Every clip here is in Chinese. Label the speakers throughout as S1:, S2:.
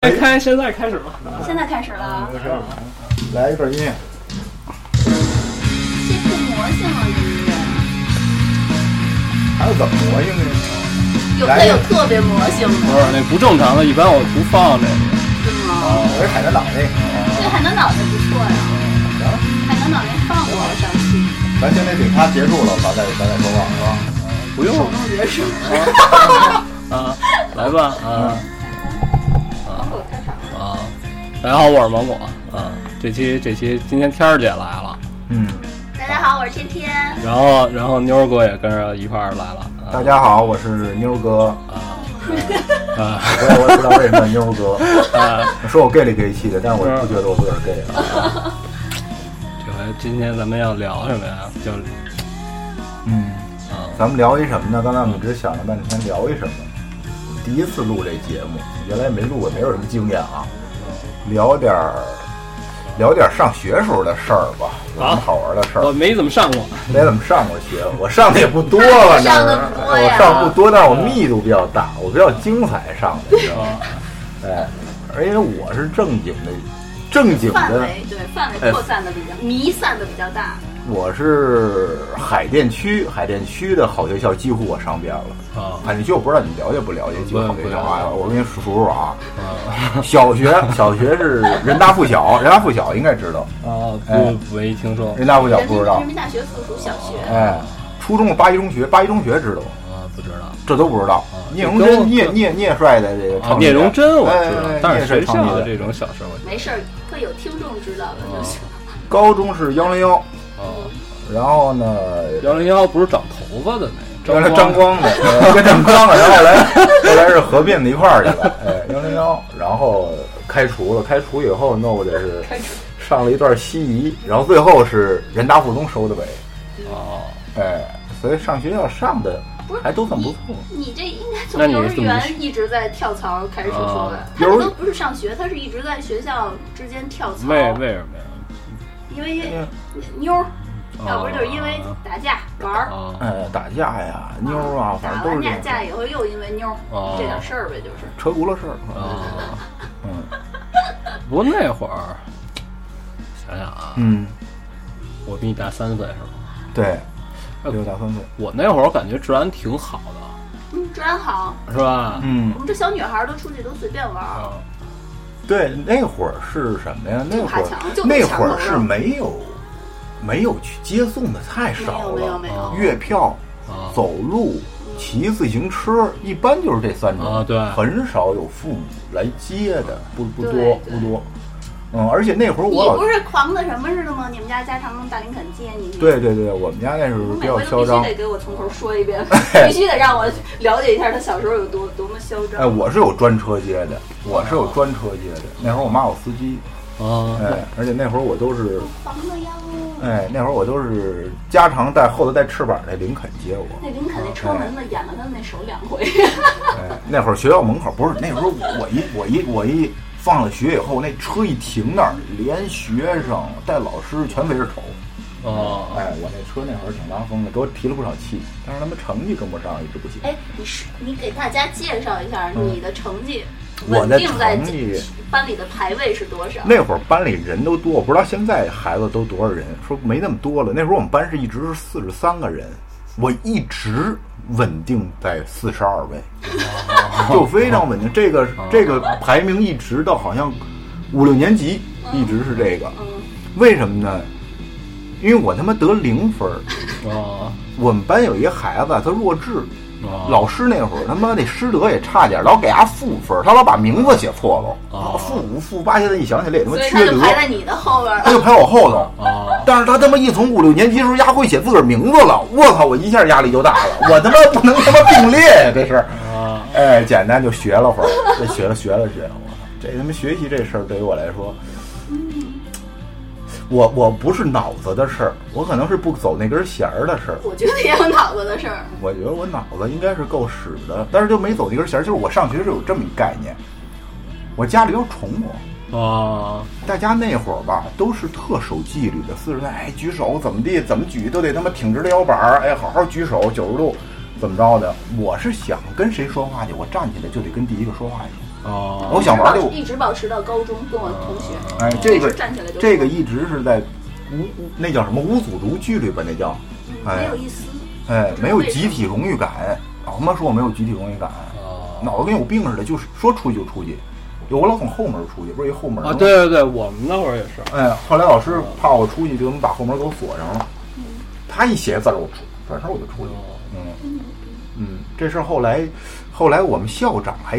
S1: 开开，现在开始吧。
S2: 现在开始了，
S3: 来一段音乐，
S2: 这不魔性啊，音乐，
S3: 还有怎么魔性呢？
S2: 有的有特别魔性的，
S1: 不是那不正常的，一般我不放这个。
S2: 是吗？
S3: 我是海南岛那个，
S2: 这海南岛的不错呀，行海南岛那放过上期，
S3: 咱先得等它结束了，咱再咱再说话是吧？
S1: 不用
S2: 手动结束。
S1: 啊，来吧啊！大家好，我是芒果啊。这期这期今天天儿姐来了，
S3: 嗯，
S2: 大家好，我是天天。
S1: 然后然后妞儿哥也跟着一块儿来了。啊
S3: 大家好，我是妞哥，
S1: 啊啊
S3: 我也我也不知道为什么妞哥，
S1: 啊！
S3: 说我 gay 里 gay 气的，但是我不觉得我自个儿 gay 了。
S1: 这回今天咱们要聊什么呀？就
S3: 嗯，
S1: 啊
S3: 咱们聊一什么呢？刚才我们只想了半天聊一什么？第一次录这节目，原来没录过，没有什么经验啊。聊点儿，聊点儿上学时候的事儿吧，有什么好玩的事儿
S1: 我？没怎么上过，
S3: 没怎么上过学，我上的也不多了，
S2: 上的
S3: 那是
S2: 不多呀
S3: 我上不多，但是我密度比较大，我比较精彩上的，你知道吗？哎，而因为我是正经的，正经的，
S2: 范围对范围扩散的比较弥散的比较大，
S3: 我是海淀区，海淀区的好学校几乎我上遍了。
S1: 啊
S3: 海淀区我不知道你了解不了解几个好学校啊？我给你数数啊，
S1: 啊
S3: 小学小学是人大附小，人大附小应该知道，
S1: 啊！
S3: 哎
S1: 不没听说
S3: 人大附小不知道
S2: 人。民大学附属小学。
S3: 哎，初中是八一中学，八一中学知道吗？
S1: 啊，不知道。
S3: 这都不知道
S1: 啊。
S3: 聂荣臻，聂聂聂帅的这个
S1: 聂荣臻我知道
S3: 哎，
S1: 但是
S3: 聂帅
S1: 学校
S3: 的
S1: 的这种小事我
S2: 没事儿，会有听众知道的就行。
S3: 高中是幺零幺，
S1: 啊，
S3: 然后呢，
S1: 幺零幺不是长头发的那
S3: 原来
S1: 个
S3: 张光的，呃 跟张光的，然后后来后来是合并到一块儿去了，哎，幺零幺，然后开除了，开除以后弄的是上了一段西移，然后最后是人大附中收的尾，
S1: 哦，
S3: 哎，所以上学校上的
S2: 不是
S3: 还都算不错。
S2: 你这应该从幼儿园一直在跳槽开始说的
S1: 啊，
S2: 他
S3: 幼儿
S2: 这都不是上学，他是一直在学校之间跳槽。
S1: 为为什么呀？
S2: 因为
S3: 哎
S2: 妞儿，
S1: 啊
S2: 要不就是因为打架玩儿，
S1: 啊
S3: 哎，打架呀，妞儿啊，反正
S2: 打架
S3: 都是这样
S2: 架以后又因为妞儿
S1: 哦
S2: 这点事儿呗，就是。
S3: 车轱辘事儿。
S1: 啊！
S3: 嗯
S1: 不过那会儿想想啊，
S3: 嗯，
S1: 我比你大三岁是吗？
S3: 对，比我大三岁。
S1: 我那会儿我感觉治安挺好的
S2: 嗯，治安好，
S1: 是吧？
S3: 嗯
S2: 我，们这小女孩儿都出去都随便玩儿。
S1: 啊，
S3: 对，那会儿是什么呀？那会儿那会儿是没有没有去接送的太少
S2: 没有
S3: 了，
S2: 没有没有
S3: 月票、
S1: 啊
S3: 走路、骑自行车，一般就是这三种
S1: 啊对
S3: 很少有父母来接的，不不多不多。嗯，而且那会儿我老
S2: 不是狂的什么似的吗？你们家家常用大林肯接你。
S3: 对对对，我们家那时候比较
S2: 嚣张必须。得给我从头说一遍，
S3: 哎
S2: 必须得让我了解一下他小时候有多多么嚣张。
S3: 哎，我是有专车接的，我是有专车接的。那会儿我妈有司机，
S1: 啊，
S3: 哎，而且那会儿我都是，
S2: 防的呀！
S3: 哎，那会儿我都是加长带后头带翅膀的林肯接我。
S2: 那林肯那车门子演了他那手两回。
S3: 哎，那会儿学校门口不是那会儿我我一我一我一放了学以后，那车一停那儿，连学生带老师全围着瞅。
S1: 啊，
S3: 哎，我那车那会儿挺拉风的，给我提了不少气，但是他们成绩跟不上，一直不行。
S2: 哎，你是你给大家介绍一下你的成绩，
S3: 我的
S2: 稳定在
S3: 成绩
S2: 班里的排位是多少？
S3: 那会儿班里人都多，我不知道现在孩子都多少人，说没那么多了。那时候我们班是一直是四十三个人，我一直稳定在四十二位，就非常稳定。这个这个排名一直到好像五六年级一直是这个，
S2: 嗯，
S3: 为什么呢？因为我他妈得零分儿，
S1: 啊
S3: 我们班有一个孩子他弱智，
S1: 啊，
S3: 老师那会儿他妈那师德也差点，老给他负分儿，他老把名字写错了，
S1: 哦
S3: 负五负八，现在一想起来也他妈
S2: 所以他就
S3: 缺德。
S2: 排在你的后边了。
S3: 他就排我后头。
S1: 啊
S3: 但是他他妈一从五六年级时候，丫会写自个儿名字了，我操！我一下压力就大了，我他妈不能他妈并列呀，这是。
S1: 啊
S3: 哎，简单就学了会儿，这学了学了学，我操！这他妈学习这事儿对于我来说，我我不是脑子的事儿，我可能是不走那根弦儿的事儿。
S2: 我觉得也有脑子的事儿。
S3: 我觉得我脑子应该是够使的，但是就没走那根弦儿。就是我上学是有这么一概念，我家里要宠我，
S1: 啊
S3: 大家那会儿吧，都是特守纪律的，四十岁，哎，举手怎么地，怎么举都得他妈挺直了腰板儿，哎，好好举手，九十度，怎么着的？我是想跟谁说话去，我站起来就得跟第一个说话去。
S1: 哦，
S3: 我想玩就
S2: 一直保持到高中，跟我同学。
S3: 哎，这个
S2: 站起来就
S3: 这个一直是在无无那叫什么无组织纪律吧？那叫哎
S2: 没有一丝。
S3: 哎，没有集体荣誉感。老他妈说我没有集体荣誉感，脑子跟有病似的，就是说出去就出去。有我老从后门出去，不是一后门
S1: 啊？对对对，我们那会儿也是。
S3: 哎，后来老师怕我出去，就把后门给我锁上了。他一写字儿，我出，转身我就出去。嗯嗯，这事儿后来，后来我们校长还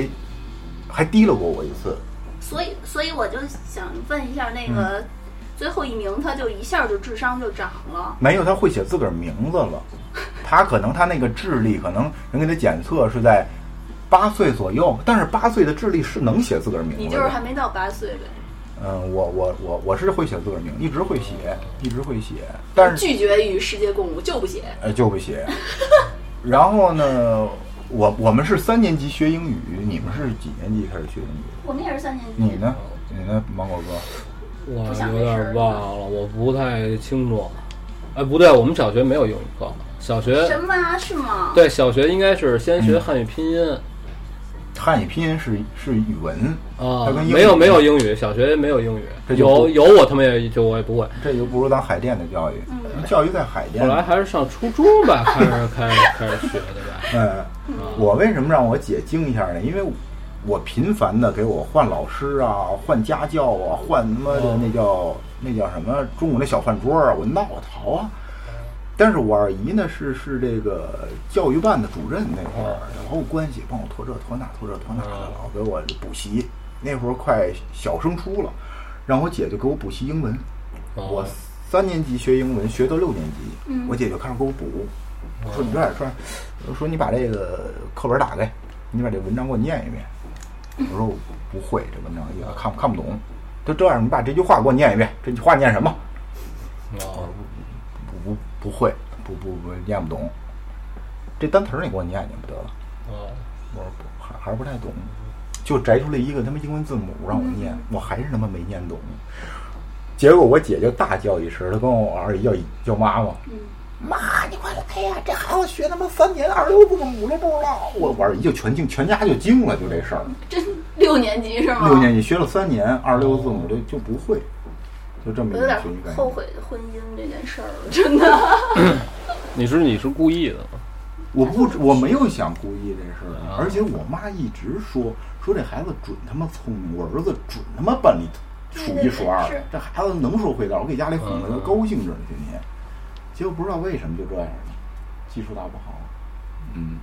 S3: 还提了过我一次。
S2: 所以，所以我就想问一下，那个最后一名，他就一下就智商就涨了？
S3: 没有，他会写自个儿名字了。他可能他那个智力，可能人给他检测是在。八岁左右，但是八岁的智力是能写自个儿名字。
S2: 你就是还没到八岁呗。
S3: 嗯，我我我我是会写自个儿名，一直会写，一直会写。但是
S2: 拒绝与世界共舞，就不写。
S3: 呃，就不写。然后呢，我我们是三年级学英语，你们是几年级开始学英语？
S2: 我们也是三年级。
S3: 你呢？你呢，芒果哥？
S1: 我有点忘了，我不太清楚。哎，不对，我们小学没有英语课。小学
S2: 什么啊？是吗？
S1: 对，小学应该是先学汉语拼音。
S3: 汉语拼音是是语文。
S1: 啊，没有没有英语，小学没有英语，有有我他妈也就我也不会，
S3: 这就不如咱海淀的教育，教育在海淀。
S1: 后来还是上初中吧，开始开始开始学的
S3: 吧。嗯，我为什么让我姐惊一下呢？因为我频繁的给我换老师啊，换家教啊，换他妈的那叫那叫什么？中午那小饭桌啊，我闹逃啊。但是我二姨呢是是这个教育办的主任那会儿，老有关系，帮我托这托那托这托那的，老给我补习。那会儿快小升初了，让我姐就给我补习英文。我三年级学英文学到六年级，我姐就开始给我补。说你这样说，说你把这个课本打开，你把这文章给我念一遍。我说我不会这文章，也看看不懂。就这样，你把这句话给我念一遍。这句话念什么？不不会，不不不念不懂，这单词儿你给我念念不得了。哦，我说不还还是不太懂，就摘出来一个他妈英文字母让我念，我还是他妈没念懂。结果我姐就大叫一声，她跟我二姨叫叫妈妈，妈你快来呀！这孩子学他妈三年二六字母都不知道。我我二姨就全惊，全家就惊了，就这事儿。
S2: 真六年级是吗？
S3: 六年级学了三年二六字母就就不会。就这么
S2: 有点后悔婚姻这件事儿了，真的。
S1: 你是你是故意的吗？
S3: 我不，我没有想故意这事儿，而且我妈一直说说这孩子准他妈聪明，我儿子准他妈班里数一数二，这孩子能说会道，我给家里哄的都高兴着呢，今天。结果不知道为什么就这样了，技术大不好。嗯，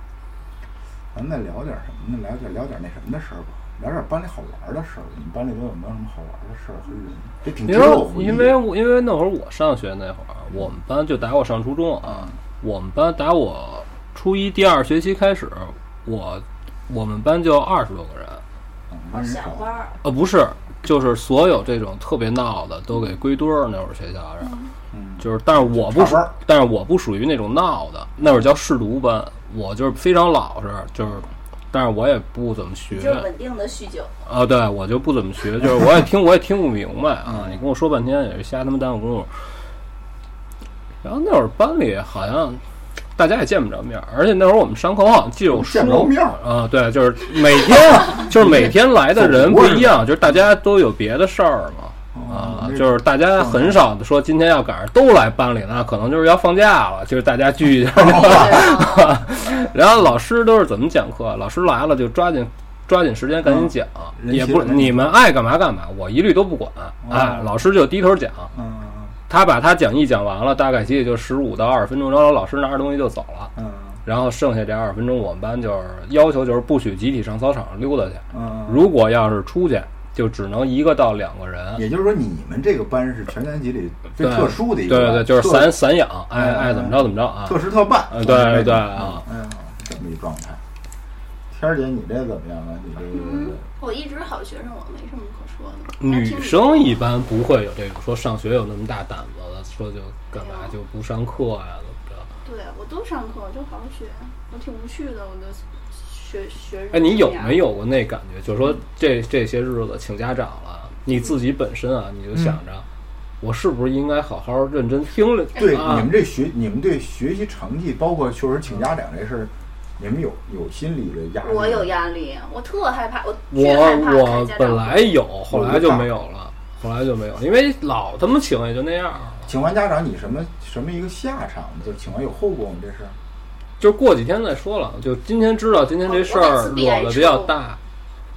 S3: 咱再聊点什么呢？聊点聊点那什么的事儿吧。聊点班里好玩的事儿，你们班里都有没有什么好玩的事儿和人？这挺值得
S1: 因为因为因为那会儿我上学那会儿，我们班就打我上初中啊，我们班打我初一第二学期开始，我我们班就二十多个人。
S2: 小班儿？
S1: 呃，不是，就是所有这种特别闹的都给归堆儿。那会儿学校上，就是，但是我不属，但是我不属于那种闹的，那会儿叫试读班，我就是非常老实，就是。但是我也不怎么学，
S2: 就是稳定的酗酒
S1: 啊！对，我就不怎么学，就是 我也听，我也听不明白啊！你跟我说半天也是瞎他妈耽误功夫。然后那会儿班里好像大家也见不着面，而且那会儿我们上课好像记着
S3: 见不着面
S1: 啊！对，就是每天 就是每天来的人不一样，就是大家都有别的事儿嘛。啊，就是大家很少的说今天要赶上都来班里呢，可能就是要放假了，就是大家聚一下。然后老师都是怎么讲课？老师来了就抓紧抓紧时间赶紧讲，也不你们爱干嘛干嘛，我一律都不管。哎，老师就低头讲。他把他讲义讲完了，大概其也就十五到二十分钟，然后老师拿着东西就走了。嗯，然后剩下这二十分钟，我们班就是要求就是不许集体上操场上溜达去。嗯，如果要是出去。就只能一个到两个人，
S3: 也就是说，你们这个班是全年级里最特殊的一个，
S1: 对对，就是散散养，爱爱怎么着怎么着啊，
S3: 特事特办，
S1: 对对啊，
S3: 哎呀，这么一状态。天儿姐，你这怎么样啊？你这个，
S2: 我一直好学生，我没什么可说的。
S1: 女生一般不会有这个说上学有那么大胆子的，说就干嘛就不上课呀，怎么着？
S2: 对，我都上课，就好好学，我挺无趣的，我的。学学
S1: 哎，你有没有过那感觉？就是说，这这些日子请家长了，你自己本身啊，你就想着，我是不是应该好好认真听了？
S3: 对，你们这学，你们对学习成绩，包括确实请家长这事儿，你们有有心理的压力？
S2: 我有压力，我特害怕，我怕
S1: 我我本来有，后来就没有了，后来就没有，因为老他妈请也就那样。
S3: 请完家长，你什么什么一个下场？就是请完有后果吗？这是？
S1: 就过几天再说了，就今天知道今天这事儿惹的比较大，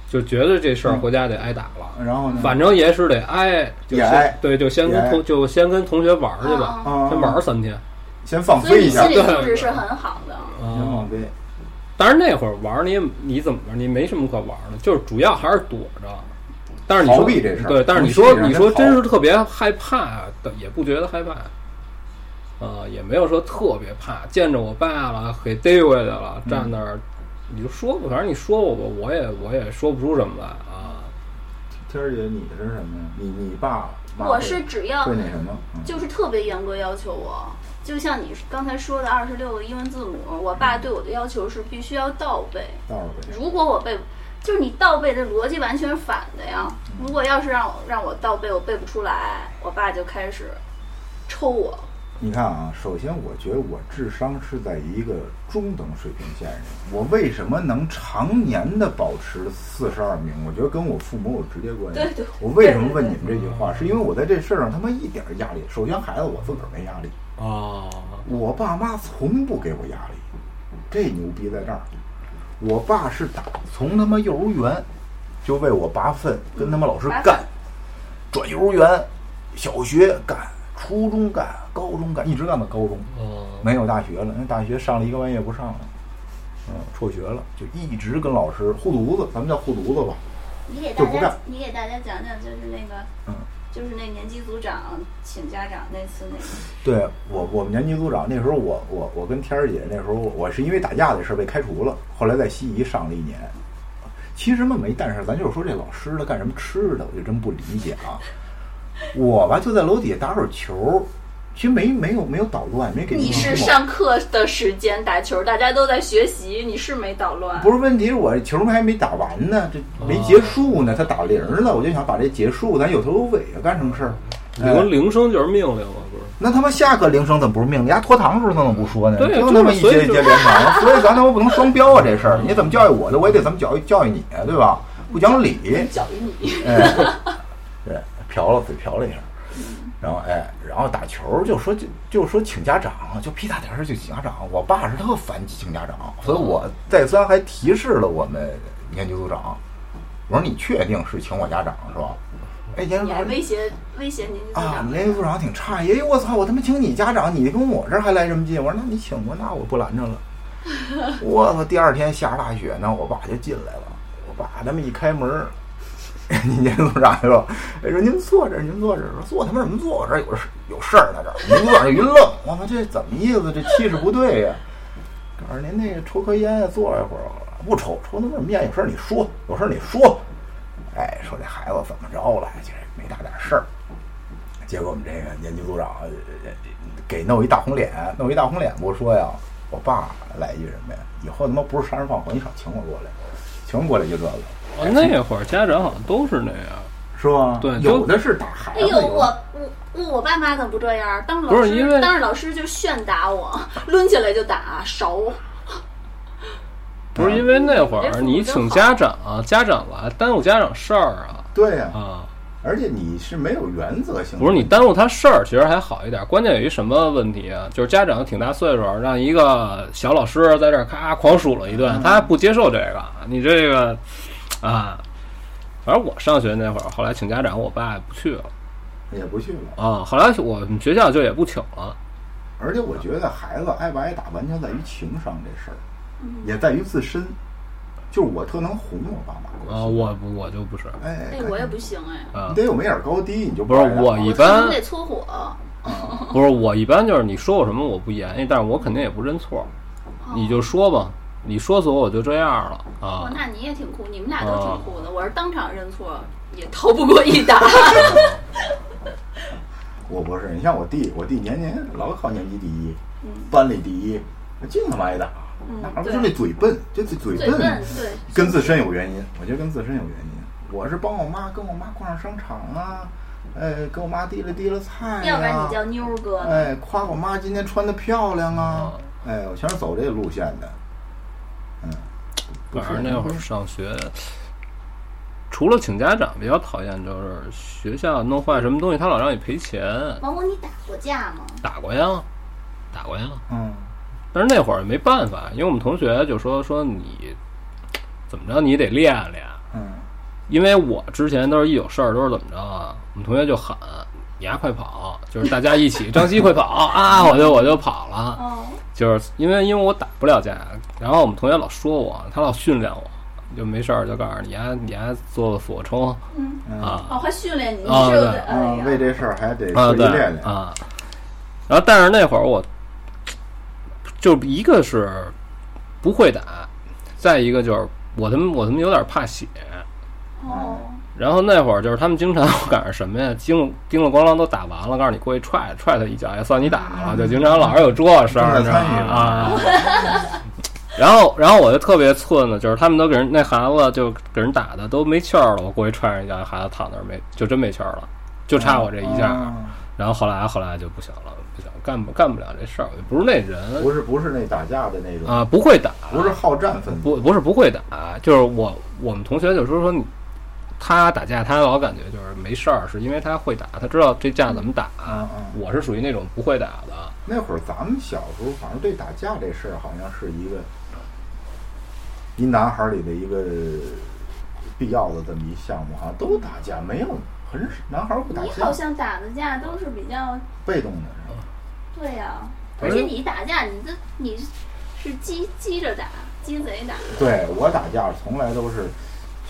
S1: 就觉得这事儿
S3: 嗯
S1: 回家得挨打了。
S3: 然后呢？
S1: 反正也是得挨，就
S3: 挨
S1: 对，就先跟同就先跟同学玩儿去吧，先玩儿三天。
S3: 先放飞一下
S2: 对心，理
S1: 对
S2: 素质是很好的。
S3: 先放飞。
S1: 但是那会儿玩儿你也你怎么玩？你没什么可玩儿的，就是主要还是躲着。但是你说
S3: 逃避这事
S1: 对，但是你说你说真是特别害怕的，也不觉得害怕，啊、也没有说特别怕。见着我爸了，给逮回来了，站那儿，你就说吧，反正你说我吧，我也我也说不出什么来啊。
S3: 天儿姐，你是什么呀？你你爸
S2: 我是只要
S3: 会那什么？嗯
S2: 就是特别严格要求我，就像你刚才说的二十六个英文字母，我爸对我的要求是必须要倒背。
S3: 倒背。
S2: 如果我背，就是你倒背的逻辑完全是反的呀。如果要是让我让我倒背，我背不出来，我爸就开始抽我。
S3: 你看啊，首先我觉得我智商是在一个中等水平线上。我为什么能常年的保持四十二名？我觉得跟我父母有直接关系。
S2: 对对
S3: 我为什么问你们这句话？是因为我在这事儿上他妈一点压力。首先，孩子我自个儿没压力，
S1: 哦，
S3: 我爸妈从不给我压力，这牛逼在这儿。我爸是打从他妈幼儿园就为我拔粪，跟他妈老师干，转幼儿园、小学干、初中干、高中干，一直干到高中。
S1: 哦，
S3: 没有大学了，那大学上了一个半月不上了，嗯，辍学了，就一直跟老师护犊子，咱们叫护犊子吧。
S2: 你给大家
S3: 就不干，
S2: 你给大家讲讲，就是那个，
S3: 嗯，
S2: 就是那年级组长请家长那次那个，
S3: 对我，我们年级组长那时候我，我我跟天儿姐那时候，我是因为打架的事儿被开除了，后来在西仪上了一年。其实嘛没但是，咱就是说这老师他干什么吃的，我就真不理解啊。我吧就在楼底下打会儿球，其实没没有没有捣乱，没给
S2: 你是上课的时间打球，大家都在学习，你是没捣乱。
S3: 不是问题是我球还没打完呢，这没结束呢，他打铃儿了，我就想把这结束，咱有头有尾啊，干什么事儿？哎
S1: 铃铃声就是命令嘛，不是？
S3: 那他妈下课铃声怎么不是命令？丫拖堂时候他怎么不说呢？
S1: 对
S3: 就那么一节一节连堂，所以 咱他妈不能双标啊！这事儿，你怎么教育我的，我也得怎么教育教育你啊，对吧？不讲理，
S2: 教育你，
S3: 哎，对，瓢了嘴瓢了一下，然后哎，然后打球就说就就说请家长，就屁大点事就请家长。我爸是特烦请家长，所以我再三还提示了我们年级组长，我说你确定是请我家长是吧？哎，
S2: 你
S3: 组长
S2: 还威胁威胁年级组
S3: 啊，
S2: 长。
S3: 年级组长挺诧异，哎呦我操，我他妈请你家长，你跟我这儿还来这么近？我说那你请吧，那我不拦着了。我操，第二天下着大雪呢，我爸就进来了。我爸那么一开门儿，你年级组长就说：“，说您坐这儿，您坐这儿。说坐他妈什么坐？我这儿有事有事儿呢，这儿。”年级组长就一愣，我操，这怎么意思？这气势不对呀、告诉您那个抽颗烟，坐一会儿。不抽，抽他妈什么烟？有事儿你说，有事儿你说。哎，说这孩子怎么着了？这没大点事儿。结果我们这个年级组长给弄一大红脸，弄一大红脸，不说呀，我爸来一句什么呀？以后他妈不是杀人放火，你少请我过来，请我过来就这个，
S1: 哦，那会儿家长好像都是那样，
S3: 是吧？
S1: 对
S3: 有的是打孩子，
S2: 哎呦，我我我爸妈怎么不这样，当老师
S1: 不是因为
S2: 当着老师就炫打我，抡起来就打，手。
S1: 不是因为那会儿你请家长，啊家长来耽误家长事儿啊
S3: 对呀、
S1: 啊，
S3: 而且你是没有原则性的，
S1: 不是你耽误他事儿，其实还好一点。关键有一什么问题啊？就是家长挺大岁数，让一个小老师在这儿咔狂数了一顿，他还不接受这个，你这个啊。反正我上学那会儿，后来请家长，我爸也不去了
S3: 也不去了。
S1: 啊。后来我们学校就也不请了。
S3: 而且我觉得孩子挨不挨打，完全在于情商这事儿，也在于自身。就是我特能哄我爸妈过
S1: 啊，我不我就不是
S3: 哎，
S2: 哎，我也不行哎，
S1: 啊
S3: 你，得有眉眼高低，你就
S1: 不是我一般
S2: 得搓火。
S1: 不是我一般就是你说我什么我不言语，但是我肯定也不认错，你就说吧，你说死我我就这样了
S2: 哦
S1: 啊，。
S2: 那你也挺酷，你们俩都挺酷的。我是当场认错，也逃不过一打。
S3: 我不是，你像我弟，我弟年年老考年级第一，
S2: 嗯
S3: 班里第一，净他妈挨打。
S2: 嗯
S3: 哪不就那嘴笨，这嘴
S2: 笨，对，
S3: 跟自身有原因，我觉得跟自身有原因。我是帮我妈跟我妈逛上商场啊，哎，给我妈提了提了菜、呀，
S2: 要不然你叫妞儿哥呢。
S3: 哎，夸我妈今天穿的漂亮啊，哎，我全是走这个路线的。
S1: 反正那会儿上学，除了请家长比较讨厌，就是学校弄坏什么东西，他老让你赔钱。
S2: 王国，你打过架吗？
S1: 打过呀，打过呀。
S3: 嗯，
S1: 但是那会儿没办法，因为我们同学就说说你怎么着，你得练练。
S3: 嗯，
S1: 因为我之前都是一有事儿都是怎么着啊？我们同学就喊你丫快跑，就是大家一起张西快跑啊！我就我就跑了。
S2: 哦，
S1: 就是因为因为我打不了架，然后我们同学老说我，他老训练我，就没事儿就告诉你丫你还做个俯卧撑啊
S2: 哦，还训练你，
S1: 啊
S3: 为这事儿还得
S1: 啊对
S3: 自己练练。
S1: 啊。然后但是那会儿我就一个是不会打，再一个就是我他妈我他妈有点怕血。
S2: 哦，
S1: 然后那会儿就是他们经常赶上什么呀，叮叮了咣啷都打完了，告诉你过去踹踹他一脚，也算你打了，就经常老是有这事儿？啊。然后，然后我就特别寸的，就是他们都给人那孩子就给人打的都没气儿了，我过去踹人家，孩子躺那儿没就真没气儿了，就差我这一下。
S3: 嗯
S1: 然后后来后来就不行了，不行，干不干不了这事儿，我就不是那人
S3: 不是不是那打架的那种，
S1: 啊，不会打，
S3: 不是好战分子。
S1: 不不是不会打，就是我我们同学就说说你，他打架他老感觉就是没事儿，是因为他会打，他知道这架怎么打。
S3: 嗯嗯
S1: 我是属于那种不会打的，
S3: 那会儿咱们小时候，反正对打架这事儿，好像是一个一男孩儿里的一个必要的这么一项目，好像都打架，没有很少男孩儿不打架
S2: 你好，像打的架都是比较
S3: 被动的是吧？
S2: 对呀、
S1: 而且
S2: 而且你打架，你这你是激激着打，鸡贼打。
S3: 对我打架从来都是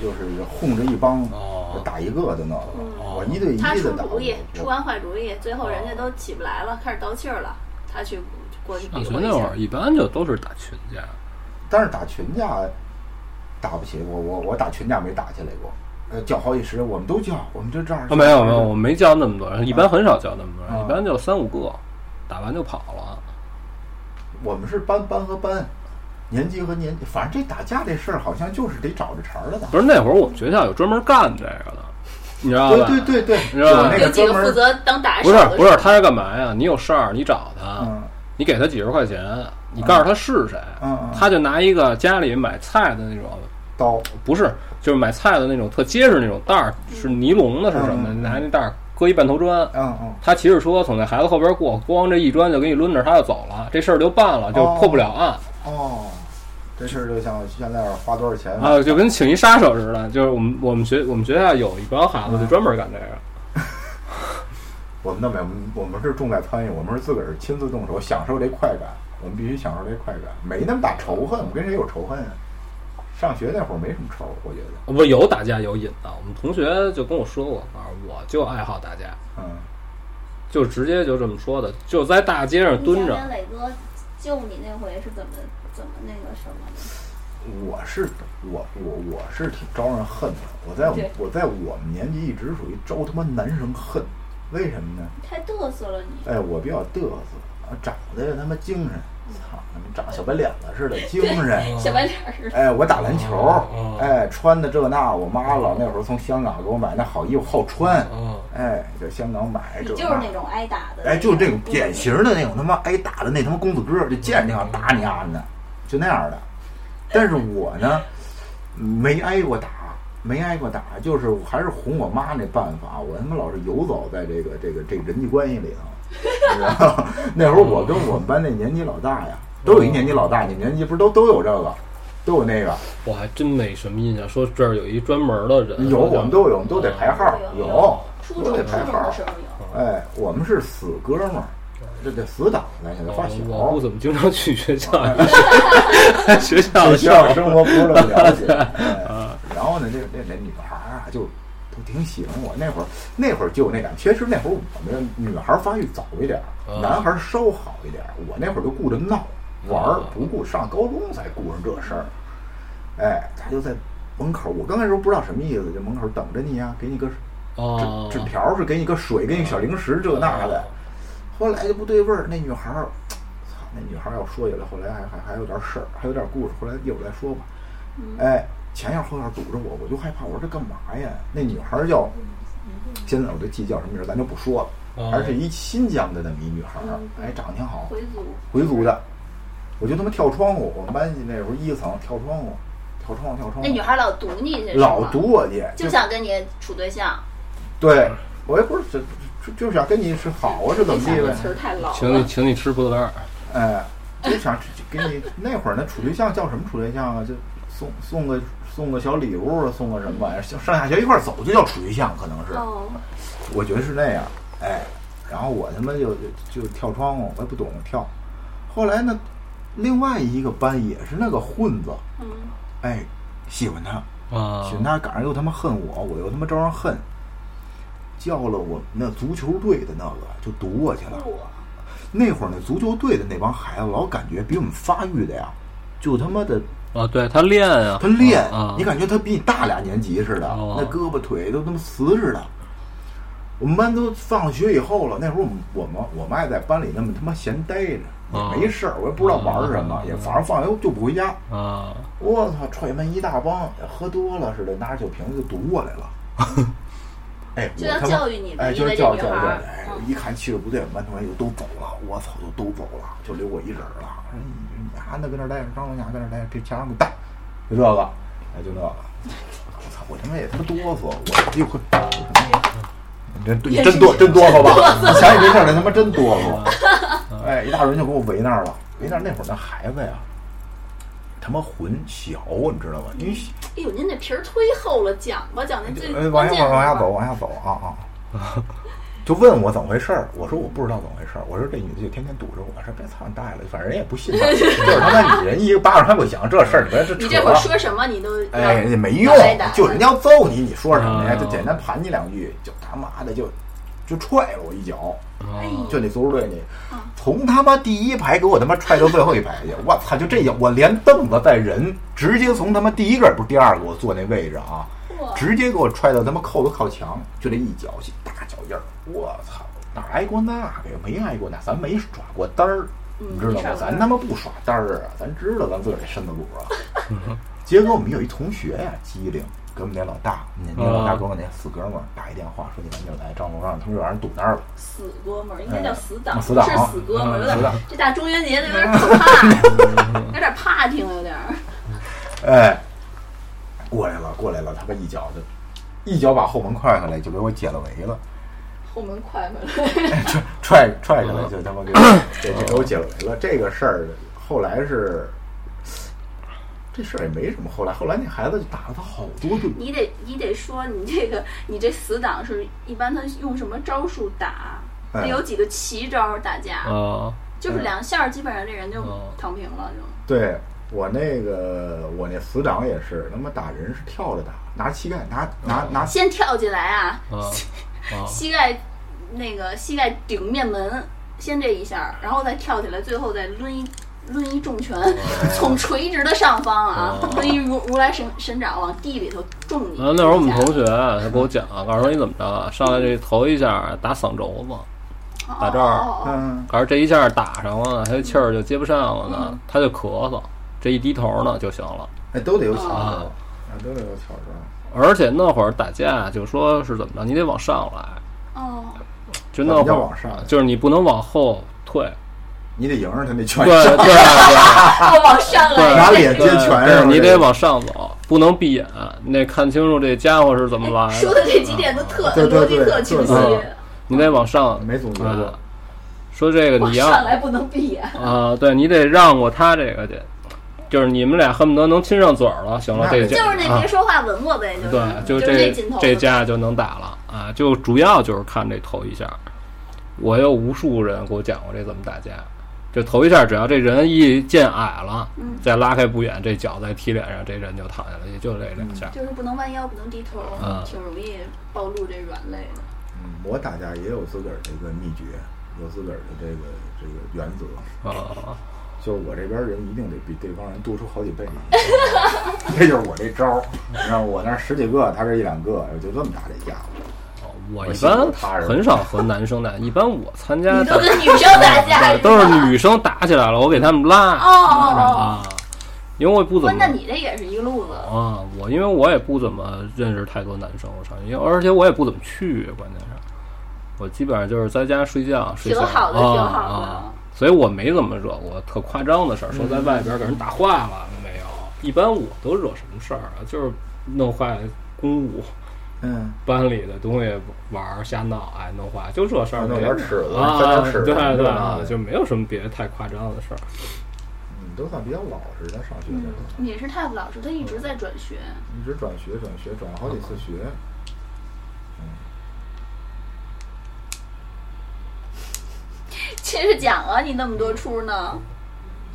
S3: 就是哄着一帮
S1: 哦
S3: 打一个的那个，
S2: 嗯
S3: 我一对一
S2: 他出
S3: 的打。
S2: 主意，出完坏主意，最后人家都起不来了，开始倒气儿了，他去过去比
S1: 上学
S2: 划一。
S1: 那会儿一般就都是打群架，
S3: 但是打群架打不起，我我我打群架没打起来过，呃，叫好几十，我们都叫，我们就这样。
S1: 啊没有没有，我没叫那么多人，一般很少叫那么多人，
S3: 啊
S1: 一般就三五个，打完就跑了。
S3: 我们是班班和班，年级和年级，反正这打架这事儿好像就是得找着茬儿的打。
S1: 不是那会儿我们学校有专门干这个的，你知道吧？
S3: 对对对对，
S1: 你知道吧
S3: 有
S2: 几个
S3: 专门
S2: 负责当打手
S1: 不是不是，他是干嘛呀？你有事儿你找他，
S3: 嗯
S1: 你给他几十块钱，你告诉他是谁，
S3: 嗯嗯
S1: 他就拿一个家里买菜的那种，
S3: 刀，
S1: 不是就是买菜的那种特结实那种袋儿，是尼龙的，是什么？
S3: 嗯嗯
S1: 拿那袋儿搁一半头砖。
S3: 嗯嗯，
S1: 他骑着车从那孩子后边过，咣这一砖就给你抡着，他就走了，这事儿就办了，就
S3: 哦
S1: 破不了案、
S3: 哦，这事儿就像现在花多少钱
S1: 啊，就跟请一杀手似的。就是我们我们学我们学校有一帮孩子就专门干这个。
S3: 我们那没有，我们我们是重在参与，我们是自个儿亲自动手，享受这快感，我们必须享受这快感，没那么大仇恨，我们跟谁有仇恨啊？上学那会儿没什么仇，我觉得，
S1: 不有打架有瘾的，我们同学就跟我说过，啊，我就爱好打架，
S3: 嗯，
S1: 就直接就这么说的，就在大街上蹲着
S2: 救你那回是怎么怎么那个什么的？
S3: 我是我我我是挺招人恨的，我在
S2: 对
S3: 我在我们年级一直属于招他妈男生恨，为什么呢？
S2: 太嘚瑟了你。
S3: 哎，我比较嘚瑟，啊长得他妈精神，操，他妈长小白脸子似的，精神。
S2: 小白脸儿似的。
S3: 哎，我打篮球
S1: 哦，
S3: 哎，穿的这那，我妈老那会儿从香港给我买那好衣服，好穿，
S1: 嗯
S3: 哎，在香港买这
S2: 就是那种挨打的。
S3: 哎，就是这种典型的那种他妈挨打的那他妈公子哥，就见着就想打你啊的，就那样的。但是我呢，没挨过打，没挨过打，就是还是哄我妈那办法，我他妈老是游走在这个这个这个人际关系里头，那会儿我跟我们班那年级老大呀，都有一年级老大，你们年级不是都都有这个，都有那个，
S1: 我还真没什么印象，说这儿有一专门的人，
S3: 有我们都有，我们都得排号，有都得排号。哎，我们是死哥们儿，这这死党，呢现在发小。
S1: 我不怎么经常去学校，学校
S3: 对
S1: 的
S3: 学校生活不是那么了解。哎然后呢，这这这女孩挺喜欢我。那会儿那会儿就有那感，其实那会儿我们女孩儿发育早一点男孩儿稍好一点儿。我那会儿就顾着闹玩儿，不顾上高中才顾上这事儿。哎，他就在门口，我刚开始不知道什么意思，就门口等着你呀、给你个
S1: 哦
S3: 纸纸条儿是给你个水，给你小零食这那的。后来就不对味儿，那女孩儿，操，那女孩儿要说起来，后来还还还有点事儿，还有点故事，后来一会儿再说吧。哎，前院后院堵着我，我就害怕，我说这干嘛呀？那女孩儿叫，现在我都记叫什么名儿，咱就不说了，
S1: 哦
S3: 而是一新疆的那么一女孩儿，哎，长得挺好，
S2: 回族。
S3: 回族的，我就他妈跳窗户，我们班级那时候一层跳窗户，跳跳窗户跳窗户。
S2: 那女孩老堵你去，
S3: 老堵我去，
S2: 就想跟你处对象。
S3: 对我也不是就就就想跟你是好啊，是怎么地呗？
S2: 词儿太老
S1: 请你。请你吃葡萄干儿，
S3: 哎，就想给你 那会儿那处对象叫什么处对象啊？就送送个送个小礼物啊，送个什么玩意儿，上上下学一块儿走就叫处对象，可能是，
S2: 哦，
S3: 我觉得是那样。哎，然后我他妈就就就跳窗户，我也不懂跳。后来呢，另外一个班也是那个混子，
S2: 嗯，
S3: 哎，喜欢他，
S1: 啊
S3: 喜欢他，赶上又他妈恨我，我又他妈招人恨，叫了我们那足球队的那个就堵我去了。那会儿那足球队的那帮孩子，老感觉比我们发育的呀，就他妈的
S1: 啊，对他练啊，
S3: 他练，
S1: 啊，
S3: 你感觉他比你大俩年级似的，
S1: 哦
S3: 那胳膊腿都他妈瓷似的。我们班都放学以后了，那会儿我们我们我们爱在班里那么他妈闲待着，
S1: 哦
S3: 也没事儿，我也不知道玩什么，
S1: 哦
S3: 也反正放学就不回家。
S1: 啊，
S3: 我操，踹门一大帮，喝多了似的，拿着酒瓶子就堵我来了。哎，
S2: 就要
S3: 我他妈
S2: 教育你的
S3: 哎，就是教
S2: 这女孩儿
S3: 教教育。哎，
S2: 嗯
S3: 一看气势不对，班同学就都走了，我操，就都走了，就留我一人了。说你你丫的跟那儿待着，张龙霞跟那儿待着，别墙上给我带，就这个，哎，就那个。我操，我他妈也他妈哆嗦，我就会。你真你真哆真哆嗦吧？你想起这事儿来，他妈真哆嗦。哎，一大人就给我围那儿了，围那儿那会儿那孩子呀，他妈魂小，你知道吧？因为
S2: 哎呦，您那皮儿忒厚了，讲吧讲那最关键
S3: 往下走，往下走啊啊！就问我怎么回事儿，我说我不知道怎么回事儿，我说这女的就天天堵着我，说别操你大爷了，反正人也不信他，就是他妈你人一个巴掌拍不响，这事儿你别这扯
S2: 你这会儿说什么你都
S3: 哎，
S2: 要
S3: 没用，就人家要揍你，你说什么呀？
S1: 啊
S3: 就简单盘你两句，就他妈的就就踹了我一脚，就那足球队你，从他妈第一排给我他妈踹到最后一排去，我操！就这脚，我连凳子带人，直接从他妈第一个不是第二个我坐那位置啊，直接给我踹到他妈扣子靠墙，就这一脚大脚印儿，我操！哪挨过那个呀？没挨过那，咱没耍过单儿，
S2: 嗯
S3: 你知道吗咱他妈不耍单儿啊，咱知道咱自个儿这身子骨啊。结果我们有一同学呀，机灵，给我们那老大，那那老大给我那死哥们儿打一电话，说你赶紧来张龙让他们让人堵那儿了。
S2: 死哥们儿，应该叫死党，
S3: 嗯死党
S2: 是死哥们儿，有点 这大中元节的有点可怕，有点 怕听，有点儿。
S3: 哎，过来了，过来了，他妈一脚就一脚把后门踹开来，就给我解了围了。
S2: 后门快回来，
S3: 踹踹踹下来就他妈给给给我解了围了。这个事儿后来是这事儿也没什么，后来后来那孩子就打了他好多顿。
S2: 你得你得说你这个你这死党是一般他用什么招数打？
S3: 哎
S2: 得有几个奇招打架，
S1: 啊
S2: 就是两下儿基本上这人就
S1: 哦
S2: 躺平了，就。
S3: 对我那个我那死党也是，他妈打人是跳着打，拿膝盖拿拿拿
S2: 先跳进来啊，
S1: 啊 啊
S2: 膝盖那个膝盖顶面门，先这一下，然后再跳起来，最后再抡一抡一重拳，从垂直的上方啊，
S1: 哦
S2: 抡一如如来神神掌往地里头重你。
S1: 啊！那会儿我们同学他给我讲，告诉说你怎么着啊，上来这头一下打嗓轴子，打这儿
S2: 哦哦哦
S3: 嗯
S1: 告诉这一下打上了，他的气儿就接不上了呢，他就咳嗽，这一低头呢就行了。
S3: 哎都得有巧
S1: 啊
S3: 招，啊都得有巧招。
S1: 而且那会儿打架就说是怎么着，你得往上来，
S2: 哦，
S1: 就那会儿
S3: 往上？
S1: 就是你不能往后退。
S3: 你得迎着他那拳
S1: 对对对。
S2: 哦，往上来，
S3: 拿脸接
S1: 对
S3: 拳
S1: 对，
S3: 是吧
S1: 你得往上走，不能闭眼，你得看清楚这家伙是怎么来
S2: 哎说
S1: 的。
S2: 这几点都特
S3: 对对
S2: 逻辑特清晰。
S1: 嗯你得往上，
S3: 没总结过。
S1: 啊说这个你要
S2: 上来不能闭眼。
S1: 啊，对你得让过他这个去，就是你们俩恨不得能亲上嘴儿了。行了，
S3: 那
S1: 这
S2: 就是那
S1: 啊
S2: 别说话吻我呗，就是
S1: 对，就
S2: 就
S1: 这。这架就能打了啊！就主要就是看这头一下，我有无数人给我讲过这怎么打架。就头一下，只要这人一见矮了，
S2: 嗯
S1: 再拉开不远，这脚再踢脸上，这人就躺下了，也就这两下。
S2: 就是不能弯腰，不能低头，
S1: 嗯
S2: 挺容易暴露这软肋的。
S3: 嗯，我打架也有自个儿的一个秘诀，有自个儿的这个这个原则，
S1: 啊，
S3: 就是我这边人一定得比对方人多出好几倍，这就是我这招儿。你知道我那十几个，他这一两个，就这么大这架。
S1: 我一
S3: 我心里
S1: 般很少和男生打，一般我参加
S2: 你
S1: 打
S2: 都是女生打架，
S1: 对都是女生打起来了，我给他们拉
S2: 哦哦哦。
S1: 啊，因为我也不怎
S2: 不，
S1: 么
S2: 那你这也是一个路子。
S1: 啊，我因为我也不怎么认识太多男生，我上因为而且我也不怎么去，关键是，我基本上就是在家睡觉，睡觉
S2: 挺好的
S1: 啊
S2: 挺好的
S1: 啊，所以我没怎么惹过特夸张的事儿，说在外边给人打坏了没有，一般我都惹什么事儿啊？就是弄坏公物，
S3: 嗯，
S1: 班里的东西玩儿瞎闹，哎，弄坏就这事儿，
S3: 弄点尺子
S1: 啊，
S3: 翻点尺子
S1: 对对就没有什么别的太夸张的事儿。
S3: 你都算比较老实的，上学的时候，
S2: 也是太不老实，他一直在转学。
S3: 一直转学转学转了好几次学。
S2: 接着讲啊，你那么多出呢？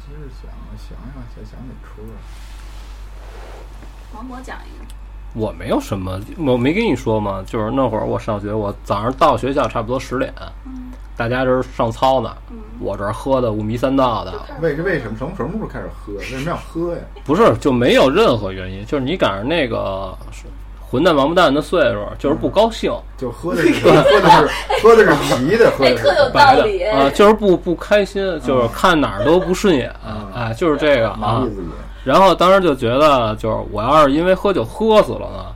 S3: 其实想想想再想哪出啊？
S2: 王博讲一个。
S1: 我没有什么，我没跟你说吗？就是那会儿我上学，我早上到学校差不多十点，
S2: 嗯
S1: 大家这儿上操呢，我这儿喝的五迷三道的，
S3: 为为什么从什么时候开始喝？为什么要喝呀？
S1: 不是就没有任何原因，就是你赶上那个混蛋王八蛋的岁数，就是不高兴，
S3: 就喝的 是喝的是喝的是啤的，喝
S2: 哎，
S3: 的
S2: 特有
S3: 是
S2: 道理。
S1: 啊，就是不不开心，就是看哪儿都不顺眼，
S3: 嗯
S1: 哎，就是这个啊。然后当时就觉得，就是我要是因为喝酒喝死了呢，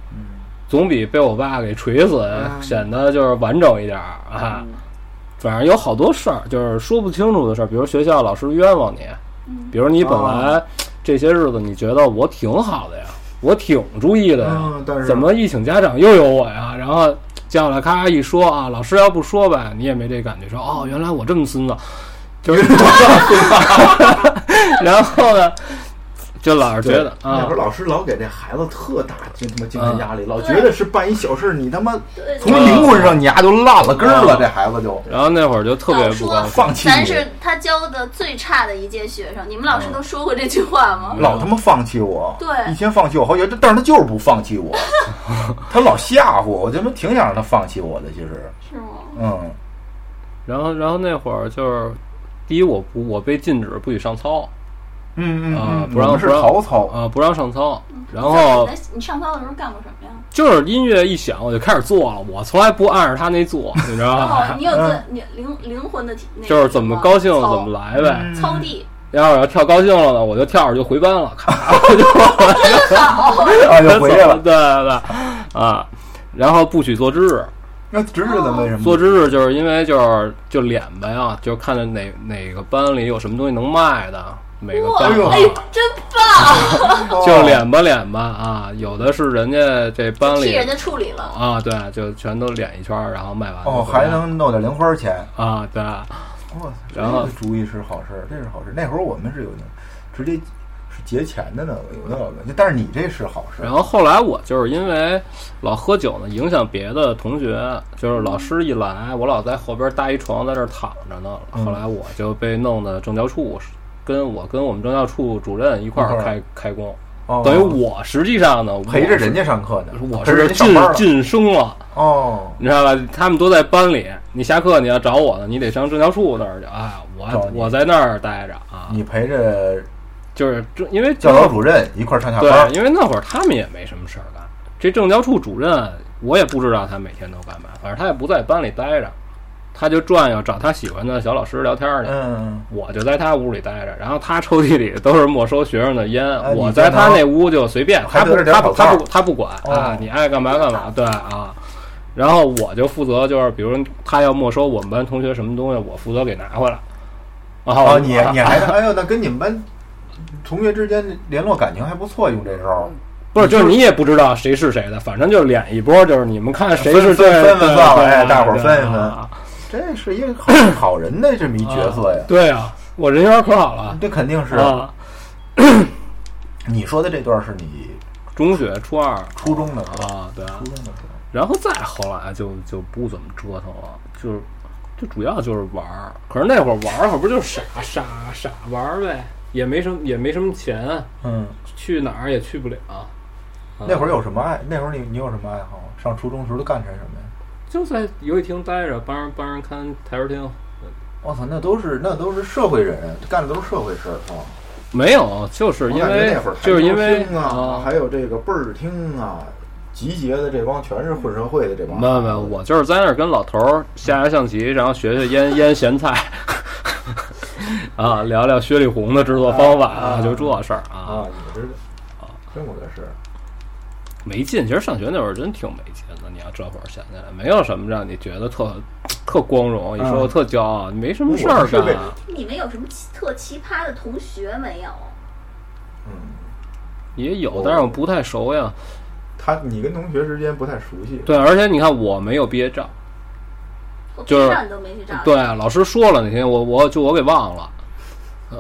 S1: 总比被我爸给锤死
S3: 嗯
S1: 显得就是完整一点儿啊。反正有好多事儿，就是说不清楚的事儿，比如学校老师冤枉你，比如你本来这些日子你觉得我挺好的呀，我挺注意的呀
S3: 嗯，但是
S1: 怎么一请家长又有我呀？然后叫来咔一说啊，老师要不说呗，你也没这感觉，说哦，原来我这么孙子，就是，然后呢，就老是觉得啊
S3: 那会儿，老师老给这孩子特大精他妈精神压力，老觉得是办一小事，你他妈从灵魂上你丫就烂了根儿了，
S1: 嗯
S3: 这孩子就。
S1: 然后那会儿就特别
S2: 说
S1: 不。
S3: 放弃，
S2: 咱是他教的最差的一届学生，你们老师都说过这句话吗？
S3: 老他妈放弃我，
S2: 对。
S3: 一天放弃我好几，但是他就是不放弃我，他老吓唬我，我他妈挺想让他放弃我的，其实，
S2: 是吗？
S3: 嗯，
S1: 然后，然后那会儿就是，第一我不我被禁止不许上操
S3: 嗯
S1: 啊，
S3: 嗯，
S1: 不让不让
S3: 逃操，
S1: 啊，不让上操。然后
S2: 你上操的时候干过什么呀？
S1: 就是音乐一响我就开始做了，我从来不按着他那做，你知道
S2: 哦，
S1: 吧？
S2: 你有自你灵灵魂的体，那个
S1: 就是怎么高兴怎么来呗。
S3: 嗯
S2: 操地，
S1: 要是要跳高兴了呢，我就跳着就回班了，咔 我就
S3: 啊，就回来了。
S1: 对对对，啊，然后不许做知识，
S3: 那知识的为什么
S1: 做值日就是因为就是就脸呗啊，就是看着哪哪个班里有什么东西能卖的，每个
S2: 哇，
S1: 班啊
S2: 哎，真棒！
S1: 就脸吧脸吧啊，有的是人家这班里
S2: 替人家处理了，
S1: 啊，对，就全都脸一圈儿，然后卖完就
S3: 哦，还能弄点零花钱。
S1: 啊，对，
S3: 哇，
S1: 然后
S3: 这个主意是好事儿，这是好事儿。那会儿我们是有那直接是结钱的那个，有那个，但是你这是好事儿。
S1: 然后后来我就是因为老喝酒呢，影响别的同学，就是老师一来，我老在后边搭一床在这儿躺着呢。
S3: 嗯
S1: 后来我就被弄的政教处，跟我跟我们政教处主任一块
S3: 儿
S1: 儿开开工，
S3: 哦
S1: 等于我实际上呢
S3: 陪着人家上课呢，
S1: 我是。晋晋升了。
S3: 哦，
S1: 你知道吧？他们都在班里，你下课你要找我呢，你得上政教处那儿去。哎，我我在那儿待着啊，
S3: 你陪着
S1: 就是这因为
S3: 教导主任一块儿上下
S1: 对，
S3: 班。
S1: 因为那会儿他们也没什么事儿干。这政教处主任，我也不知道他每天都干嘛，反正他也不在班里待着，他就转悠找他喜欢的小老师聊天去。
S3: 嗯，
S1: 我就在他屋里待着，然后他抽屉里都是没收学生的烟，
S3: 哎
S1: 我在他那屋就随便，他不他不他不他不管
S3: 哦
S1: 啊，你爱干嘛干嘛，对啊。然后我就负责，就是比如他要没收我们班同学什么东西，我负责给拿回来。然后
S3: 哦，你你还哎呦，那跟你们班同学之间联络感情还不错，用这招。
S1: 不是，就是你也不知道谁是谁的，反正就是脸一波，就是你们看谁是对
S3: 分分算了哎大伙儿分一分
S1: 啊
S3: 这是一个好好人的这么一角色呀。
S1: 对啊，我人缘可好了
S3: 这肯定是。
S1: 啊。
S3: 你说的这段是你
S1: 中学初二
S3: 初中的时候，
S1: 啊，对啊
S3: 初，中的时候。
S1: 然后再后来就就不怎么折腾了，就是就主要就是玩儿。可是那会儿玩儿可不就是傻傻傻玩儿呗，也没什么也没什么钱，
S3: 嗯，
S1: 去哪儿也去不了。啊
S3: 那会儿有什么爱？那会儿你你有什么爱好？上初中时候都干些什么呀？
S1: 就在游戏厅待着，帮人帮人看台球厅。
S3: 我操，那都是那都是社会人，干的都是社会事儿啊。
S1: 没有，就是因为
S3: 那会儿
S1: 就是因为
S3: 厅啊，还有这个倍儿厅啊，集结的这帮全是混社会的这帮。
S1: 没有没有，我就是在那儿跟老头儿下下象棋，然后学学腌腌咸菜，啊，聊聊薛里红的制作方法
S3: 啊
S1: 就这事儿
S3: 啊
S1: 啊，，
S3: 你们这这么个事儿。
S1: 没劲。其实上学那会儿真挺没劲的，你要这会儿想起来，没有什么让你觉得特特光荣，你说我特骄傲，没什么事儿干。
S2: 你们有什么奇特奇葩的同学没有？
S3: 嗯，
S1: 也有，但是我不太熟呀。
S3: 他你跟同学之间不太熟悉，
S1: 对，而且你看我没有毕业照，就是
S2: 我都没去照。
S1: 对，老师说了那天，我我就我给忘了